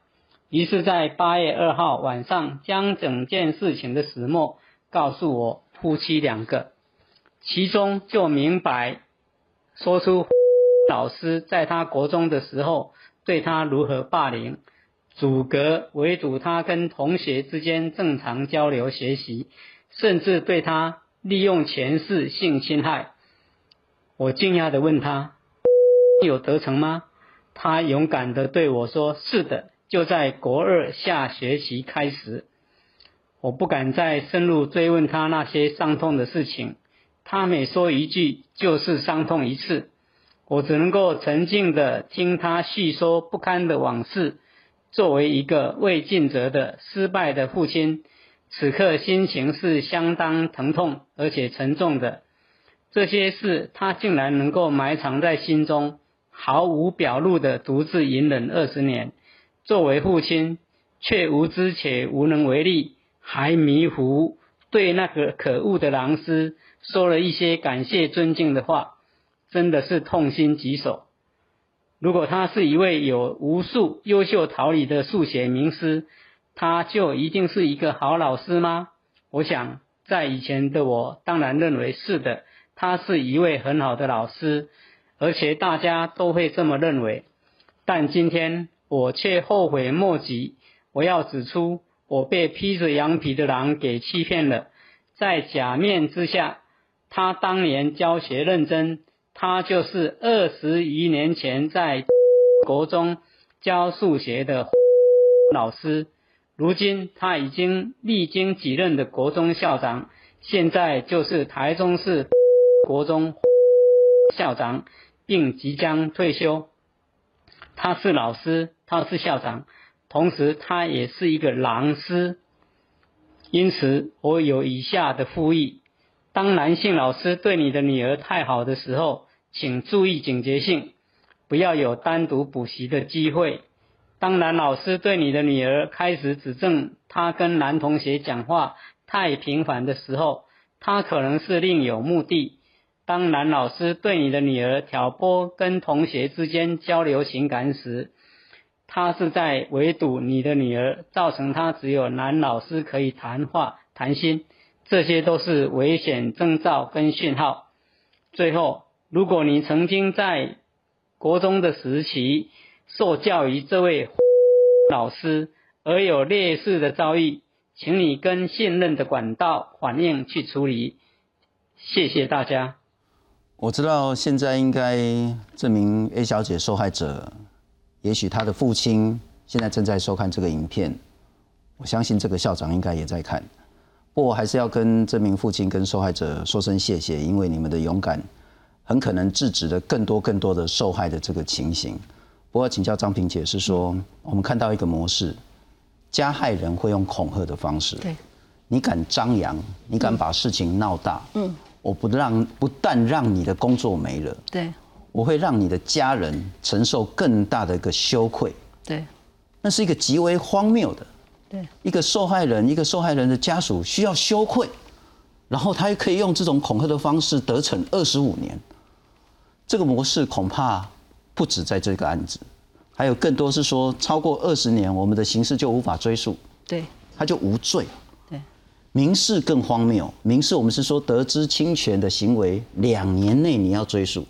[SPEAKER 8] 于是，在八月二号晚上，将整件事情的始末告诉我夫妻两个，其中就明白说出老师在他国中的时候对他如何霸凌，阻隔围堵他跟同学之间正常交流学习，甚至对他利用前世性侵害。我惊讶的问他，有得逞吗？他勇敢的对我说：“是的，就在国二下学期开始。”我不敢再深入追问他那些伤痛的事情，他每说一句就是伤痛一次。我只能够沉静的听他叙说不堪的往事。作为一个未尽责的失败的父亲，此刻心情是相当疼痛而且沉重的。这些事他竟然能够埋藏在心中。毫无表露的独自隐忍二十年，作为父亲却无知且无能为力，还迷糊，对那个可恶的狼师说了一些感谢尊敬的话，真的是痛心疾首。如果他是一位有无数优秀桃李的数学名师，他就一定是一个好老师吗？我想，在以前的我当然认为是的，他是一位很好的老师，而且大家都会这么认为。但今天我却后悔莫及。我要指出，我被披着羊皮的狼给欺骗了，在假面之下，他当年教学认真。他就是二十余年前在国中教数学的老师，如今他已经历经几任的国中校长，现在就是台中市国中校长，并即将退休。他是老师，他是校长，同时他也是一个狼师。因此，我有以下的呼吁：当男性老师对你的女儿太好的时候，请注意警觉性，不要有单独补习的机会。当男老师对你的女儿开始指正她跟男同学讲话太频繁的时候，他可能是另有目的。当男老师对你的女儿挑拨跟同学之间交流情感时，他是在围堵你的女儿，造成他只有男老师可以谈话谈心，这些都是危险征兆跟讯号。最后。如果你曾经在国中的时期受教于这位 老师，而有类似的遭遇，请你跟信任的管道反映去处理。谢谢大家。
[SPEAKER 1] 我知道现在应该这名 A 小姐受害者，也许她的父亲现在正在收看这个影片，我相信这个校长应该也在看。不过我还是要跟这名父亲跟受害者说声谢谢，因为你们的勇敢。很可能制止了更多更多的受害的这个情形。不过请教张平姐是说，我们看到一个模式，加害人会用恐吓的方式。
[SPEAKER 2] 对，
[SPEAKER 1] 你敢张扬，你敢把事情闹大，嗯，我不让，不但让你的工作没了，
[SPEAKER 2] 对，
[SPEAKER 1] 我会让你的家人承受更大的一个羞愧。
[SPEAKER 2] 对，
[SPEAKER 1] 那是一个极为荒谬的。
[SPEAKER 2] 对，
[SPEAKER 1] 一个受害人，一个受害人的家属需要羞愧，然后他又可以用这种恐吓的方式得逞二十五年。这个模式恐怕不止在这个案子，还有更多是说超过二十年，我们的刑事就无法追溯，
[SPEAKER 2] 对，
[SPEAKER 1] 他就无罪。民事更荒谬，民事我们是说得知侵权的行为两年内你要追诉，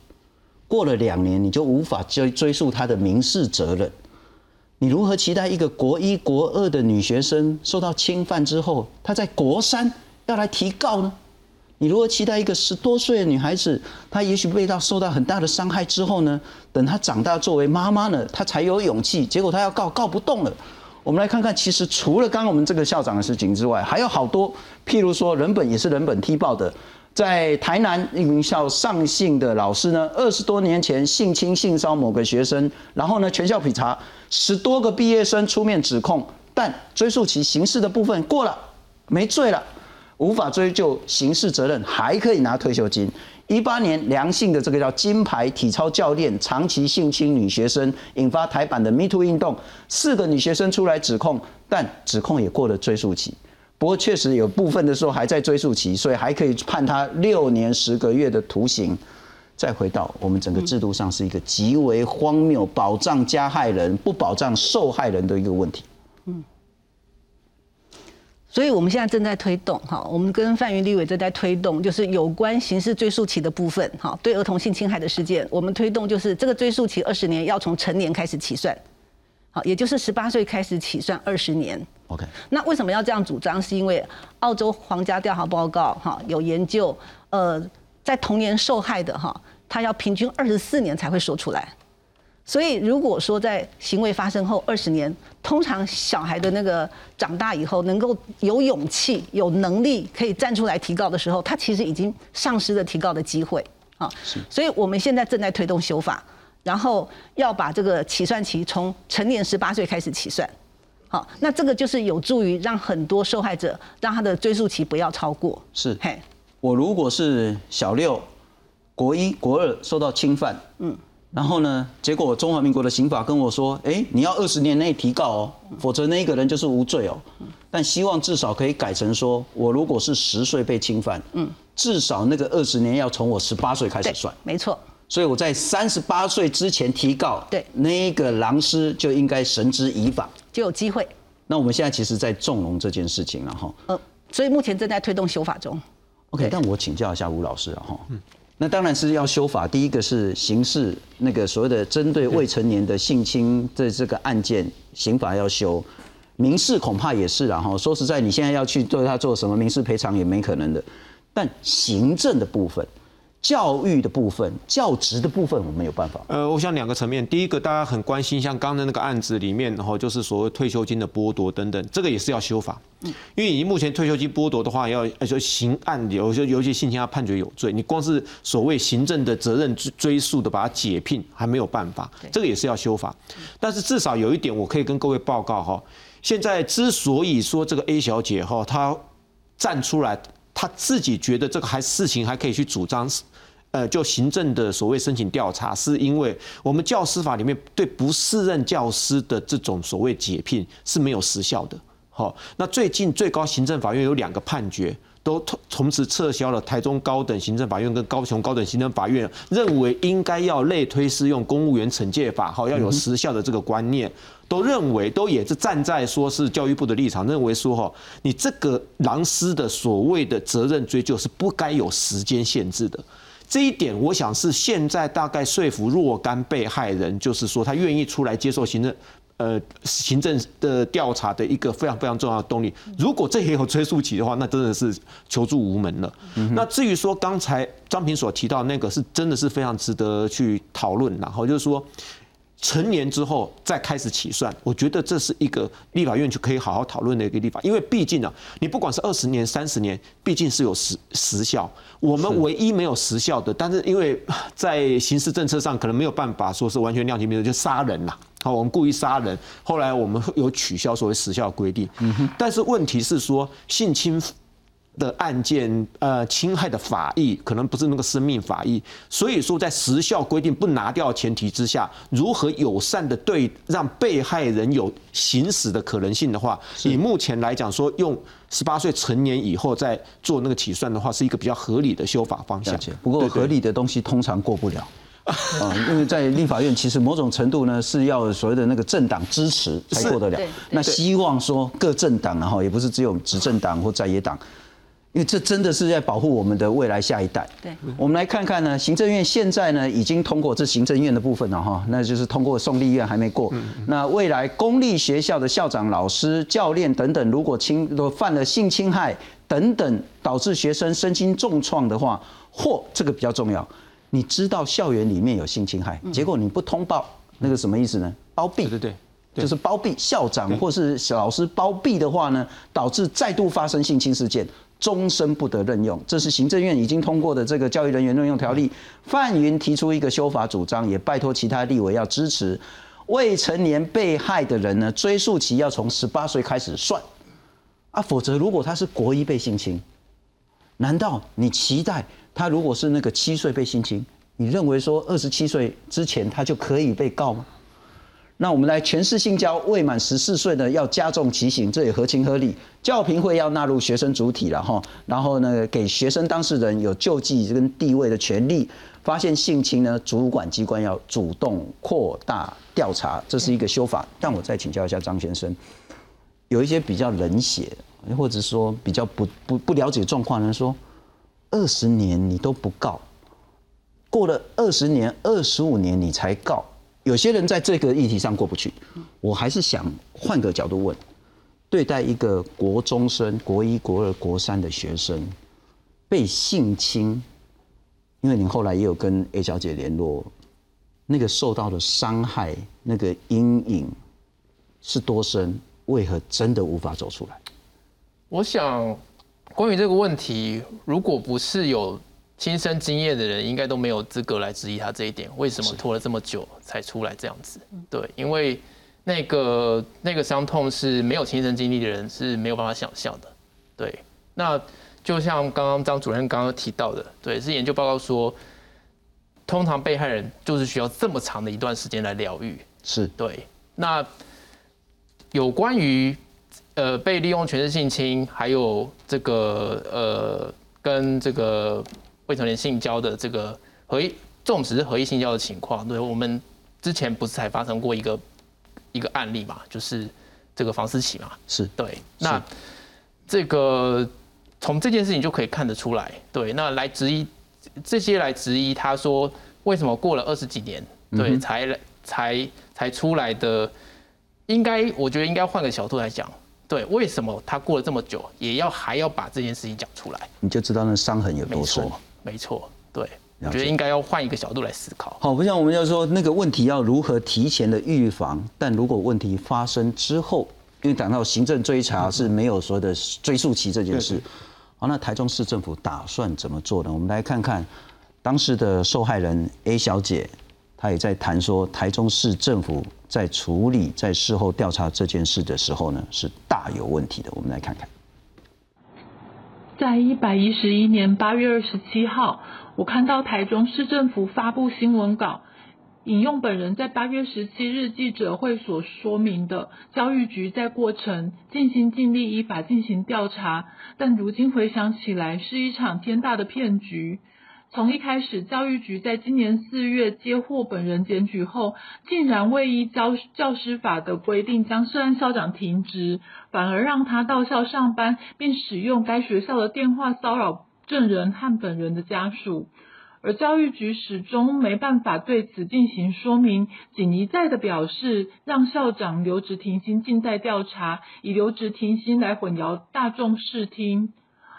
[SPEAKER 1] 过了两年你就无法追追诉他的民事责任。你如何期待一个国一国二的女学生受到侵犯之后，她在国三要来提告呢？你如何期待一个十多岁的女孩子，她也许被到受到很大的伤害之后呢，等她长大作为妈妈呢，她才有勇气。结果她要告告不动了。我们来看看，其实除了刚刚我们这个校长的事情之外，还有好多，譬如说人本也是人本踢爆的，在台南一名校上姓的老师呢，二十多年前性侵性骚扰某个学生，然后呢全校普查，十多个毕业生出面指控，但追诉其刑事的部分过了，没罪了。无法追究刑事责任，还可以拿退休金。一八年，良性的这个叫金牌体操教练长期性侵女学生，引发台版的 Me Too 运动。四个女学生出来指控，但指控也过了追诉期。不过，确实有部分的时候还在追诉期，所以还可以判他六年十个月的徒刑。再回到我们整个制度上，是一个极为荒谬，保障加害人不保障受害人的一个问题。嗯。
[SPEAKER 2] 所以，我们现在正在推动哈，我们跟范云立委正在推动，就是有关刑事追诉期的部分哈，对儿童性侵害的事件，我们推动就是这个追诉期二十年要从成年开始起算，好，也就是十八岁开始起算二十年。
[SPEAKER 1] OK，
[SPEAKER 2] 那为什么要这样主张？是因为澳洲皇家调查报告哈有研究，呃，在童年受害的哈，他要平均二十四年才会说出来。所以，如果说在行为发生后二十年，通常小孩的那个长大以后，能够有勇气、有能力可以站出来提告的时候，他其实已经丧失了提告的机会啊。是。所以我们现在正在推动修法，然后要把这个起算期从成年十八岁开始起算。好，那这个就是有助于让很多受害者让他的追诉期不要超过。
[SPEAKER 1] 是。嘿，我如果是小六、国一、国二受到侵犯，嗯。然后呢，结果中华民国的刑法跟我说，哎，你要二十年内提告哦，否则那一个人就是无罪哦。但希望至少可以改成说，我如果是十岁被侵犯，嗯，至少那个二十年要从我十八岁开始算。
[SPEAKER 2] 没错。
[SPEAKER 1] 所以我在三十八岁之前提告，
[SPEAKER 2] 对，
[SPEAKER 1] 那个狼师就应该绳之以法，
[SPEAKER 2] 就有机会。
[SPEAKER 1] 那我们现在其实，在纵容这件事情了哈。
[SPEAKER 2] 呃，所以目前正在推动修法中。
[SPEAKER 1] OK，但我请教一下吴老师啊哈。那当然是要修法，第一个是刑事那个所谓的针对未成年的性侵的这个案件，刑法要修，民事恐怕也是然后说实在，你现在要去对他做什么民事赔偿也没可能的，但行政的部分。教育的部分、教职的部分，我们有办法。
[SPEAKER 4] 呃，我想两个层面，第一个大家很关心，像刚才那个案子里面，然后就是所谓退休金的剥夺等等，这个也是要修法。嗯，因为你目前退休金剥夺的话，要就刑案有些有些性侵要判决有罪，你光是所谓行政的责任追追诉的把它解聘还没有办法，这个也是要修法。但是至少有一点，我可以跟各位报告哈，现在之所以说这个 A 小姐哈，她站出来。她自己觉得这个还事情还可以去主张，呃，就行政的所谓申请调查，是因为我们教师法里面对不适任教师的这种所谓解聘是没有时效的。好，那最近最高行政法院有两个判决。都同同时撤销了台中高等行政法院跟高雄高等行政法院认为应该要类推适用公务员惩戒法，好要有时效的这个观念，都认为都也是站在说是教育部的立场，认为说哈，你这个狼师的所谓的责任追究是不该有时间限制的。这一点，我想是现在大概说服若干被害人，就是说他愿意出来接受行政。呃，行政的调查的一个非常非常重要的动力，如果这也有追溯期的话，那真的是求助无门了。那至于说刚才张平所提到那个，是真的是非常值得去讨论。然后就是说。成年之后再开始起算，我觉得这是一个立法院就可以好好讨论的一个立法，因为毕竟啊，你不管是二十年、三十年，毕竟是有时时效。我们唯一没有时效的，但是因为在刑事政策上可能没有办法说是完全量刑，比如就杀人啦，好，我们故意杀人，后来我们有取消所谓时效规定。但是问题是说性侵。的案件，呃，侵害的法益可能不是那个生命法益，所以说在时效规定不拿掉前提之下，如何友善的对让被害人有行使的可能性的话，以目前来讲说，用十八岁成年以后再做那个起算的话，是一个比较合理的修法方向。
[SPEAKER 1] 不过合理的东西通常过不了啊，因为在立法院其实某种程度呢是要所谓的那个政党支持才过得了。那希望说各政党然后也不是只有执政党或在野党。因为这真的是在保护我们的未来下一代。
[SPEAKER 2] 对，
[SPEAKER 1] 我们来看看呢，行政院现在呢已经通过这行政院的部分了哈，那就是通过送立院还没过。那未来公立学校的校长、老师、教练等等，如果侵都犯了性侵害等等，导致学生身心重创的话，或这个比较重要，你知道校园里面有性侵害，结果你不通报，那个什么意思呢？包庇。
[SPEAKER 4] 对对对。
[SPEAKER 1] 就是包庇校长或是老师包庇的话呢，导致再度发生性侵事件。终身不得任用，这是行政院已经通过的这个教育人员任用条例。范云提出一个修法主张，也拜托其他立委要支持。未成年被害的人呢，追诉期要从十八岁开始算啊，否则如果他是国一被性侵，难道你期待他如果是那个七岁被性侵，你认为说二十七岁之前他就可以被告吗？那我们来全市性交未满十四岁的要加重其刑，这也合情合理。教评会要纳入学生主体了哈，然后呢，给学生当事人有救济跟地位的权利。发现性侵呢，主管机关要主动扩大调查，这是一个修法。但我再请教一下张先生，有一些比较冷血，或者说比较不不不了解状况的人说，二十年你都不告，过了二十年、二十五年你才告。有些人在这个议题上过不去，我还是想换个角度问：对待一个国中生、国一、国二、国三的学生被性侵，因为你后来也有跟 A 小姐联络，那个受到的伤害、那个阴影是多深？为何真的无法走出来？
[SPEAKER 3] 我想，关于这个问题，如果不是有。亲身经验的人应该都没有资格来质疑他这一点，为什么拖了这么久才出来这样子？对，因为那个那个伤痛是没有亲身经历的人是没有办法想象的。对，那就像刚刚张主任刚刚提到的，对，是研究报告说，通常被害人就是需要这么长的一段时间来疗愈。
[SPEAKER 1] 是
[SPEAKER 3] 对。那有关于呃被利用权势性侵，还有这个呃跟这个未成年性交的这个合意，这种只是合意性交的情况，对我们之前不是才发生过一个一个案例嘛，就是这个房思琪嘛，
[SPEAKER 1] 是
[SPEAKER 3] 对。那这个从这件事情就可以看得出来，对，那来质疑这些来质疑他说为什么过了二十几年，对，才才才出来的。应该，我觉得应该换个角度来讲，对，为什么他过了这么久，也要还要把这件事情讲出来？
[SPEAKER 1] 你就知道那伤痕有多深。
[SPEAKER 3] 没错，对，我觉得应该要换一个角度来思考。
[SPEAKER 1] 好，不像我们要说那个问题要如何提前的预防，但如果问题发生之后，因为讲到行政追查是没有所谓的追溯期这件事，好，那台中市政府打算怎么做呢？我们来看看当时的受害人 A 小姐。她也在谈说，台中市政府在处理在事后调查这件事的时候呢，是大有问题的。我们来看看，
[SPEAKER 9] 在一百一十一年八月二十七号，我看到台中市政府发布新闻稿，引用本人在八月十七日记者会所说明的，教育局在过程尽心尽力依法进行调查，但如今回想起来，是一场天大的骗局。从一开始，教育局在今年四月接获本人检举后，竟然未依教教师法的规定将涉案校长停职，反而让他到校上班，并使用该学校的电话骚扰证人和本人的家属。而教育局始终没办法对此进行说明，仅一再的表示让校长留职停薪，静待调查，以留职停薪来混淆大众视听。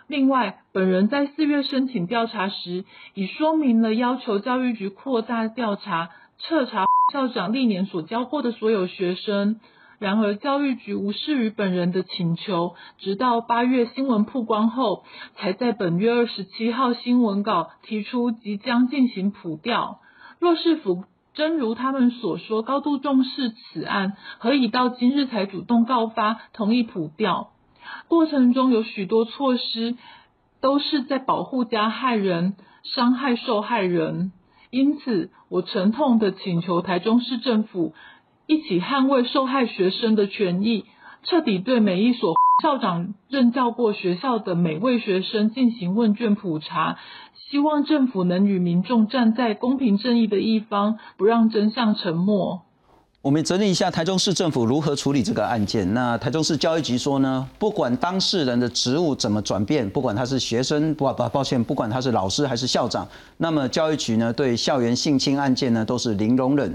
[SPEAKER 9] 另外，本人在四月申请调查时，已说明了要求教育局扩大调查，彻查 校长历年所教过的所有学生。然而，教育局无视于本人的请求，直到八月新闻曝光后，才在本月二十七号新闻稿提出即将进行普调。若是否真如他们所说，高度重视此案，何以到今日才主动告发，同意普调？过程中有许多措施都是在保护加害人、伤害受害人，因此我沉痛的请求台中市政府一起捍卫受害学生的权益，彻底对每一所 校长任教过学校的每位学生进行问卷普查，希望政府能与民众站在公平正义的一方，不让真相沉默。
[SPEAKER 1] 我们整理一下台中市政府如何处理这个案件。那台中市教育局说呢，不管当事人的职务怎么转变，不管他是学生，不不抱歉，不管他是老师还是校长，那么教育局呢对校园性侵案件呢都是零容忍。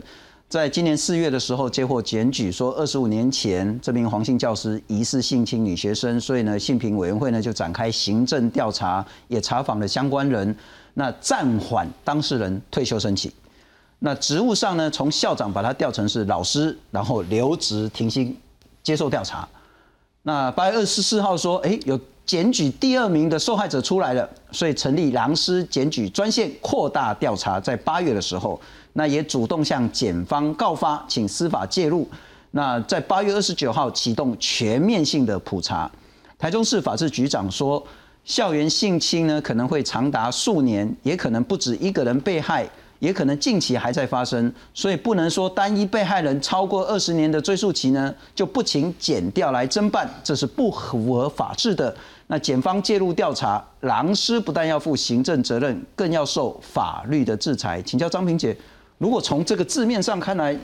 [SPEAKER 1] 在今年四月的时候接获检举，说二十五年前这名黄姓教师疑似性侵女学生，所以呢性平委员会呢就展开行政调查，也查访了相关人，那暂缓当事人退休申请。那职务上呢？从校长把他调成是老师，然后留职停薪，接受调查。那八月二十四号说，哎，有检举第二名的受害者出来了，所以成立狼师检举专线，扩大调查。在八月的时候，那也主动向检方告发，请司法介入。那在八月二十九号启动全面性的普查。台中市法制局长说，校园性侵呢可能会长达数年，也可能不止一个人被害。也可能近期还在发生，所以不能说单一被害人超过二十年的追诉期呢，就不请检调来侦办，这是不符合法治的。那检方介入调查，狼师不但要负行政责任，更要受法律的制裁。请教张平姐，如果从这个字面上看来，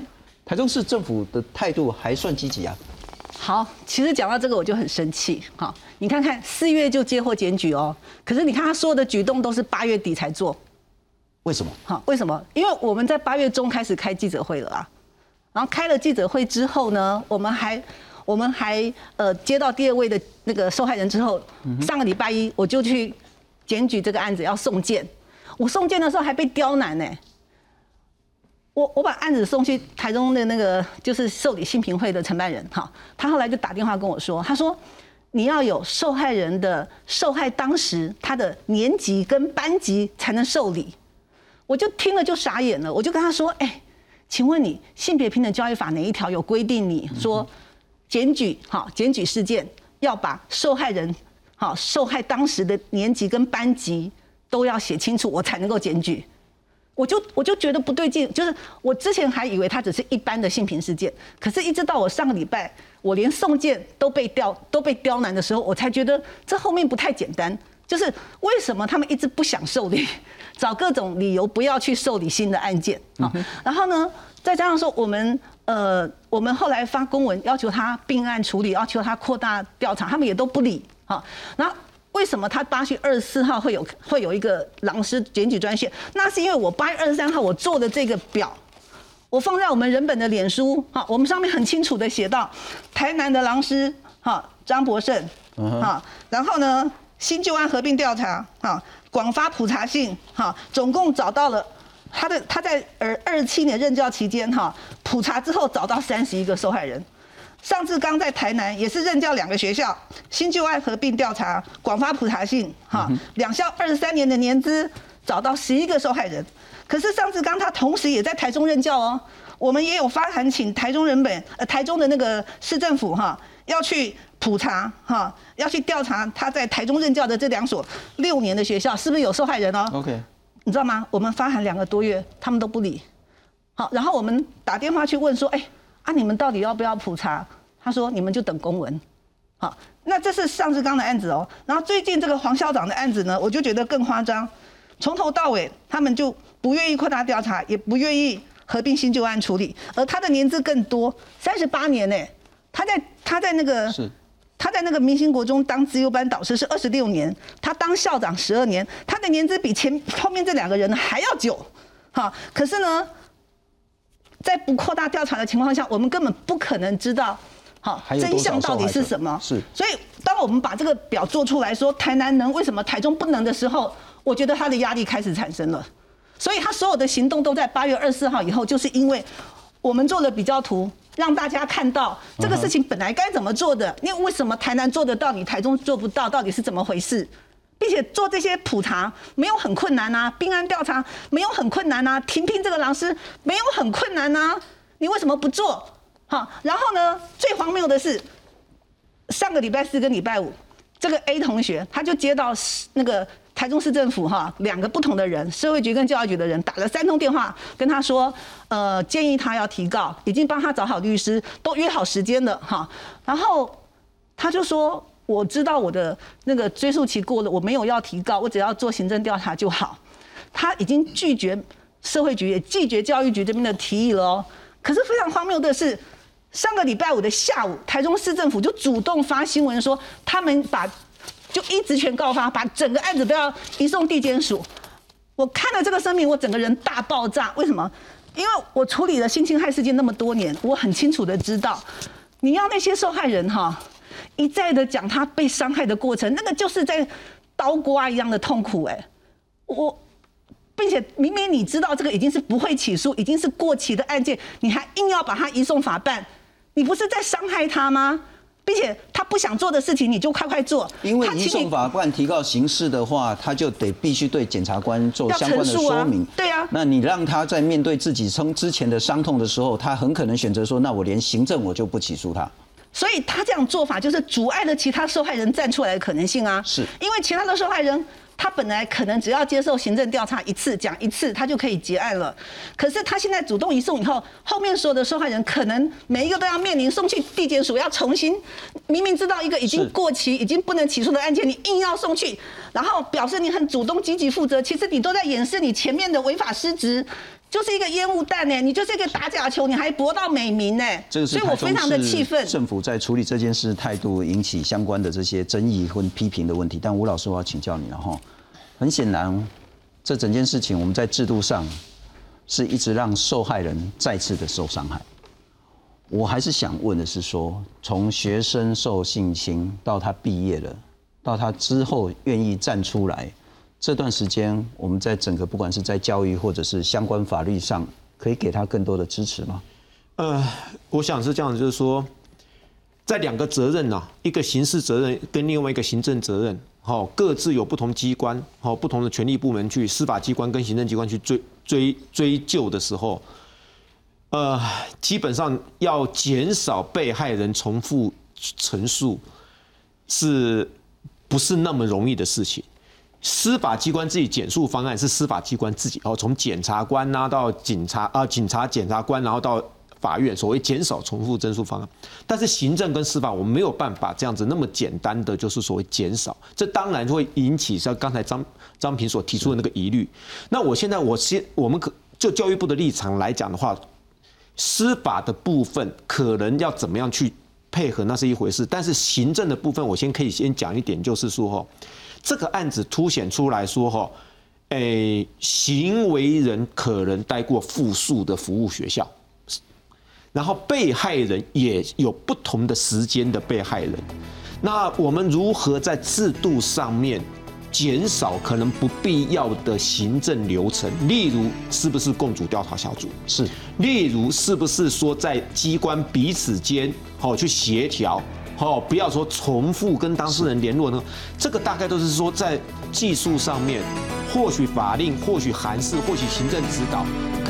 [SPEAKER 1] 台中市政府的态度还算积极啊？
[SPEAKER 2] 好，其实讲到这个我就很生气。好，你看看四月就接获检举哦，可是你看他所有的举动都是八月底才做。
[SPEAKER 1] 为什么？
[SPEAKER 2] 哈，为什么？因为我们在八月中开始开记者会了啊，然后开了记者会之后呢，我们还我们还呃接到第二位的那个受害人之后，上个礼拜一我就去检举这个案子要送件，我送件的时候还被刁难呢。我我把案子送去台中的那个就是受理性平会的承办人哈，他后来就打电话跟我说，他说你要有受害人的受害当时他的年级跟班级才能受理。我就听了就傻眼了，我就跟他说：“哎，请问你性别平等教育法哪一条有规定？你说检举好检举事件要把受害人好受害当时的年级跟班级都要写清楚，我才能够检举。我就我就觉得不对劲，就是我之前还以为他只是一般的性平事件，可是一直到我上个礼拜，我连送件都被刁都被刁难的时候，我才觉得这后面不太简单。就是为什么他们一直不想受理，找各种理由不要去受理新的案件啊？然后呢，再加上说我们呃，我们后来发公文要求他并案处理，要求他扩大调查，他们也都不理啊。那。为什么他八月二十四号会有会有一个狼师检举专线？那是因为我八月二十三号我做的这个表，我放在我们人本的脸书，哈，我们上面很清楚的写到，台南的狼师，哈，张博胜，哈，然后呢，新旧案合并调查，哈，广发普查信，哈，总共找到了他的他在二二十七年任教期间，哈，普查之后找到三十一个受害人。尚志刚在台南也是任教两个学校，新旧爱合并调查，广发普查信，哈，两校二十三年的年资，找到十一个受害人。可是尚志刚他同时也在台中任教哦，我们也有发函请台中人本，呃，台中的那个市政府哈，要去普查哈，要去调查他在台中任教的这两所六年的学校是不是有受害人哦。
[SPEAKER 1] OK，
[SPEAKER 2] 你知道吗？我们发函两个多月，他们都不理。好，然后我们打电话去问说，哎。啊，你们到底要不要普查？他说你们就等公文。好，那这是上志刚的案子哦。然后最近这个黄校长的案子呢，我就觉得更夸张。从头到尾，他们就不愿意扩大调查，也不愿意合并新旧案处理。而他的年资更多，三十八年呢。他在他在那个
[SPEAKER 1] 是
[SPEAKER 2] 他在那个明星国中当自由班导师是二十六年，他当校长十二年，他的年资比前后面这两个人还要久。好，可是呢？在不扩大调查的情况下，我们根本不可能知道，好真相到底是什么。
[SPEAKER 1] 是，
[SPEAKER 2] 所以当我们把这个表做出来说台南能为什么台中不能的时候，我觉得他的压力开始产生了。所以他所有的行动都在八月二十四号以后，就是因为我们做了比较图，让大家看到这个事情本来该怎么做的，因为为什么台南做得到，你台中做不到，到底是怎么回事？并且做这些普查没有很困难呐，病案调查没有很困难呐，停聘这个老师没有很困难呐，你为什么不做？好，然后呢，最荒谬的是上个礼拜四跟礼拜五，这个 A 同学他就接到那个台中市政府哈两个不同的人，社会局跟教育局的人打了三通电话跟他说，呃，建议他要提告，已经帮他找好律师，都约好时间了哈，然后他就说。我知道我的那个追诉期过了，我没有要提告，我只要做行政调查就好。他已经拒绝社会局，也拒绝教育局这边的提议了哦。可是非常荒谬的是，上个礼拜五的下午，台中市政府就主动发新闻说，他们把就依职权告发，把整个案子都要移送地检署。我看了这个声明，我整个人大爆炸。为什么？因为我处理了性侵害事件那么多年，我很清楚的知道，你要那些受害人哈。一再的讲他被伤害的过程，那个就是在刀刮一样的痛苦哎，我，并且明明你知道这个已经是不会起诉，已经是过期的案件，你还硬要把他移送法办，你不是在伤害他吗？并且他不想做的事情，你就快快做。
[SPEAKER 1] 因为移送法官提告刑事的话，他就得必须对检察官做相关的说明。
[SPEAKER 2] 对啊，
[SPEAKER 1] 那你让他在面对自己从之前的伤痛的时候，他很可能选择说，那我连行政我就不起诉他。
[SPEAKER 2] 所以他这样做法就是阻碍了其他受害人站出来的可能性啊！
[SPEAKER 1] 是，
[SPEAKER 2] 因为其他的受害人他本来可能只要接受行政调查一次，讲一次他就可以结案了。可是他现在主动移送以后，后面所有的受害人可能每一个都要面临送去地检署，要重新明明知道一个已经过期、已经不能起诉的案件，你硬要送去，然后表示你很主动、积极、负责，其实你都在掩饰你前面的违法失职。就是一个烟雾弹呢，你就是一个打假球，你还博到美名呢，
[SPEAKER 1] 所
[SPEAKER 2] 以我非常的气愤。
[SPEAKER 1] 政府在处理这件事态度引起相关的这些争议或批评的问题，但吴老师我要请教你了哈。很显然，这整件事情我们在制度上是一直让受害人再次的受伤害。我还是想问的是说，从学生受性侵到他毕业了，到他之后愿意站出来。这段时间，我们在整个不管是在教育或者是相关法律上，可以给他更多的支持吗？
[SPEAKER 4] 呃，我想是这样，就是说，在两个责任呐，一个刑事责任跟另外一个行政责任，好，各自有不同机关，好，不同的权力部门去司法机关跟行政机关去追追追究的时候，呃，基本上要减少被害人重复陈述，是不是那么容易的事情？司法机关自己减诉方案是司法机关自己哦，从检察官呐到警察啊，警察、检察官，然后到法院，所谓减少重复申诉方案。但是行政跟司法，我们没有办法这样子那么简单的就是所谓减少，这当然会引起像刚才张张平所提出的那个疑虑。那我现在我先我们可就教育部的立场来讲的话，司法的部分可能要怎么样去配合，那是一回事。但是行政的部分，我先可以先讲一点，就是说哈。这个案子凸显出来说，哈，诶，行为人可能待过复数的服务学校，然后被害人也有不同的时间的被害人，那我们如何在制度上面减少可能不必要的行政流程？例如，是不是共主调查小组？
[SPEAKER 1] 是。
[SPEAKER 4] 例如，是不是说在机关彼此间好去协调？哦，不要说重复跟当事人联络呢，这个大概都是说在技术上面，或许法令，或许函释，或许行政指导，可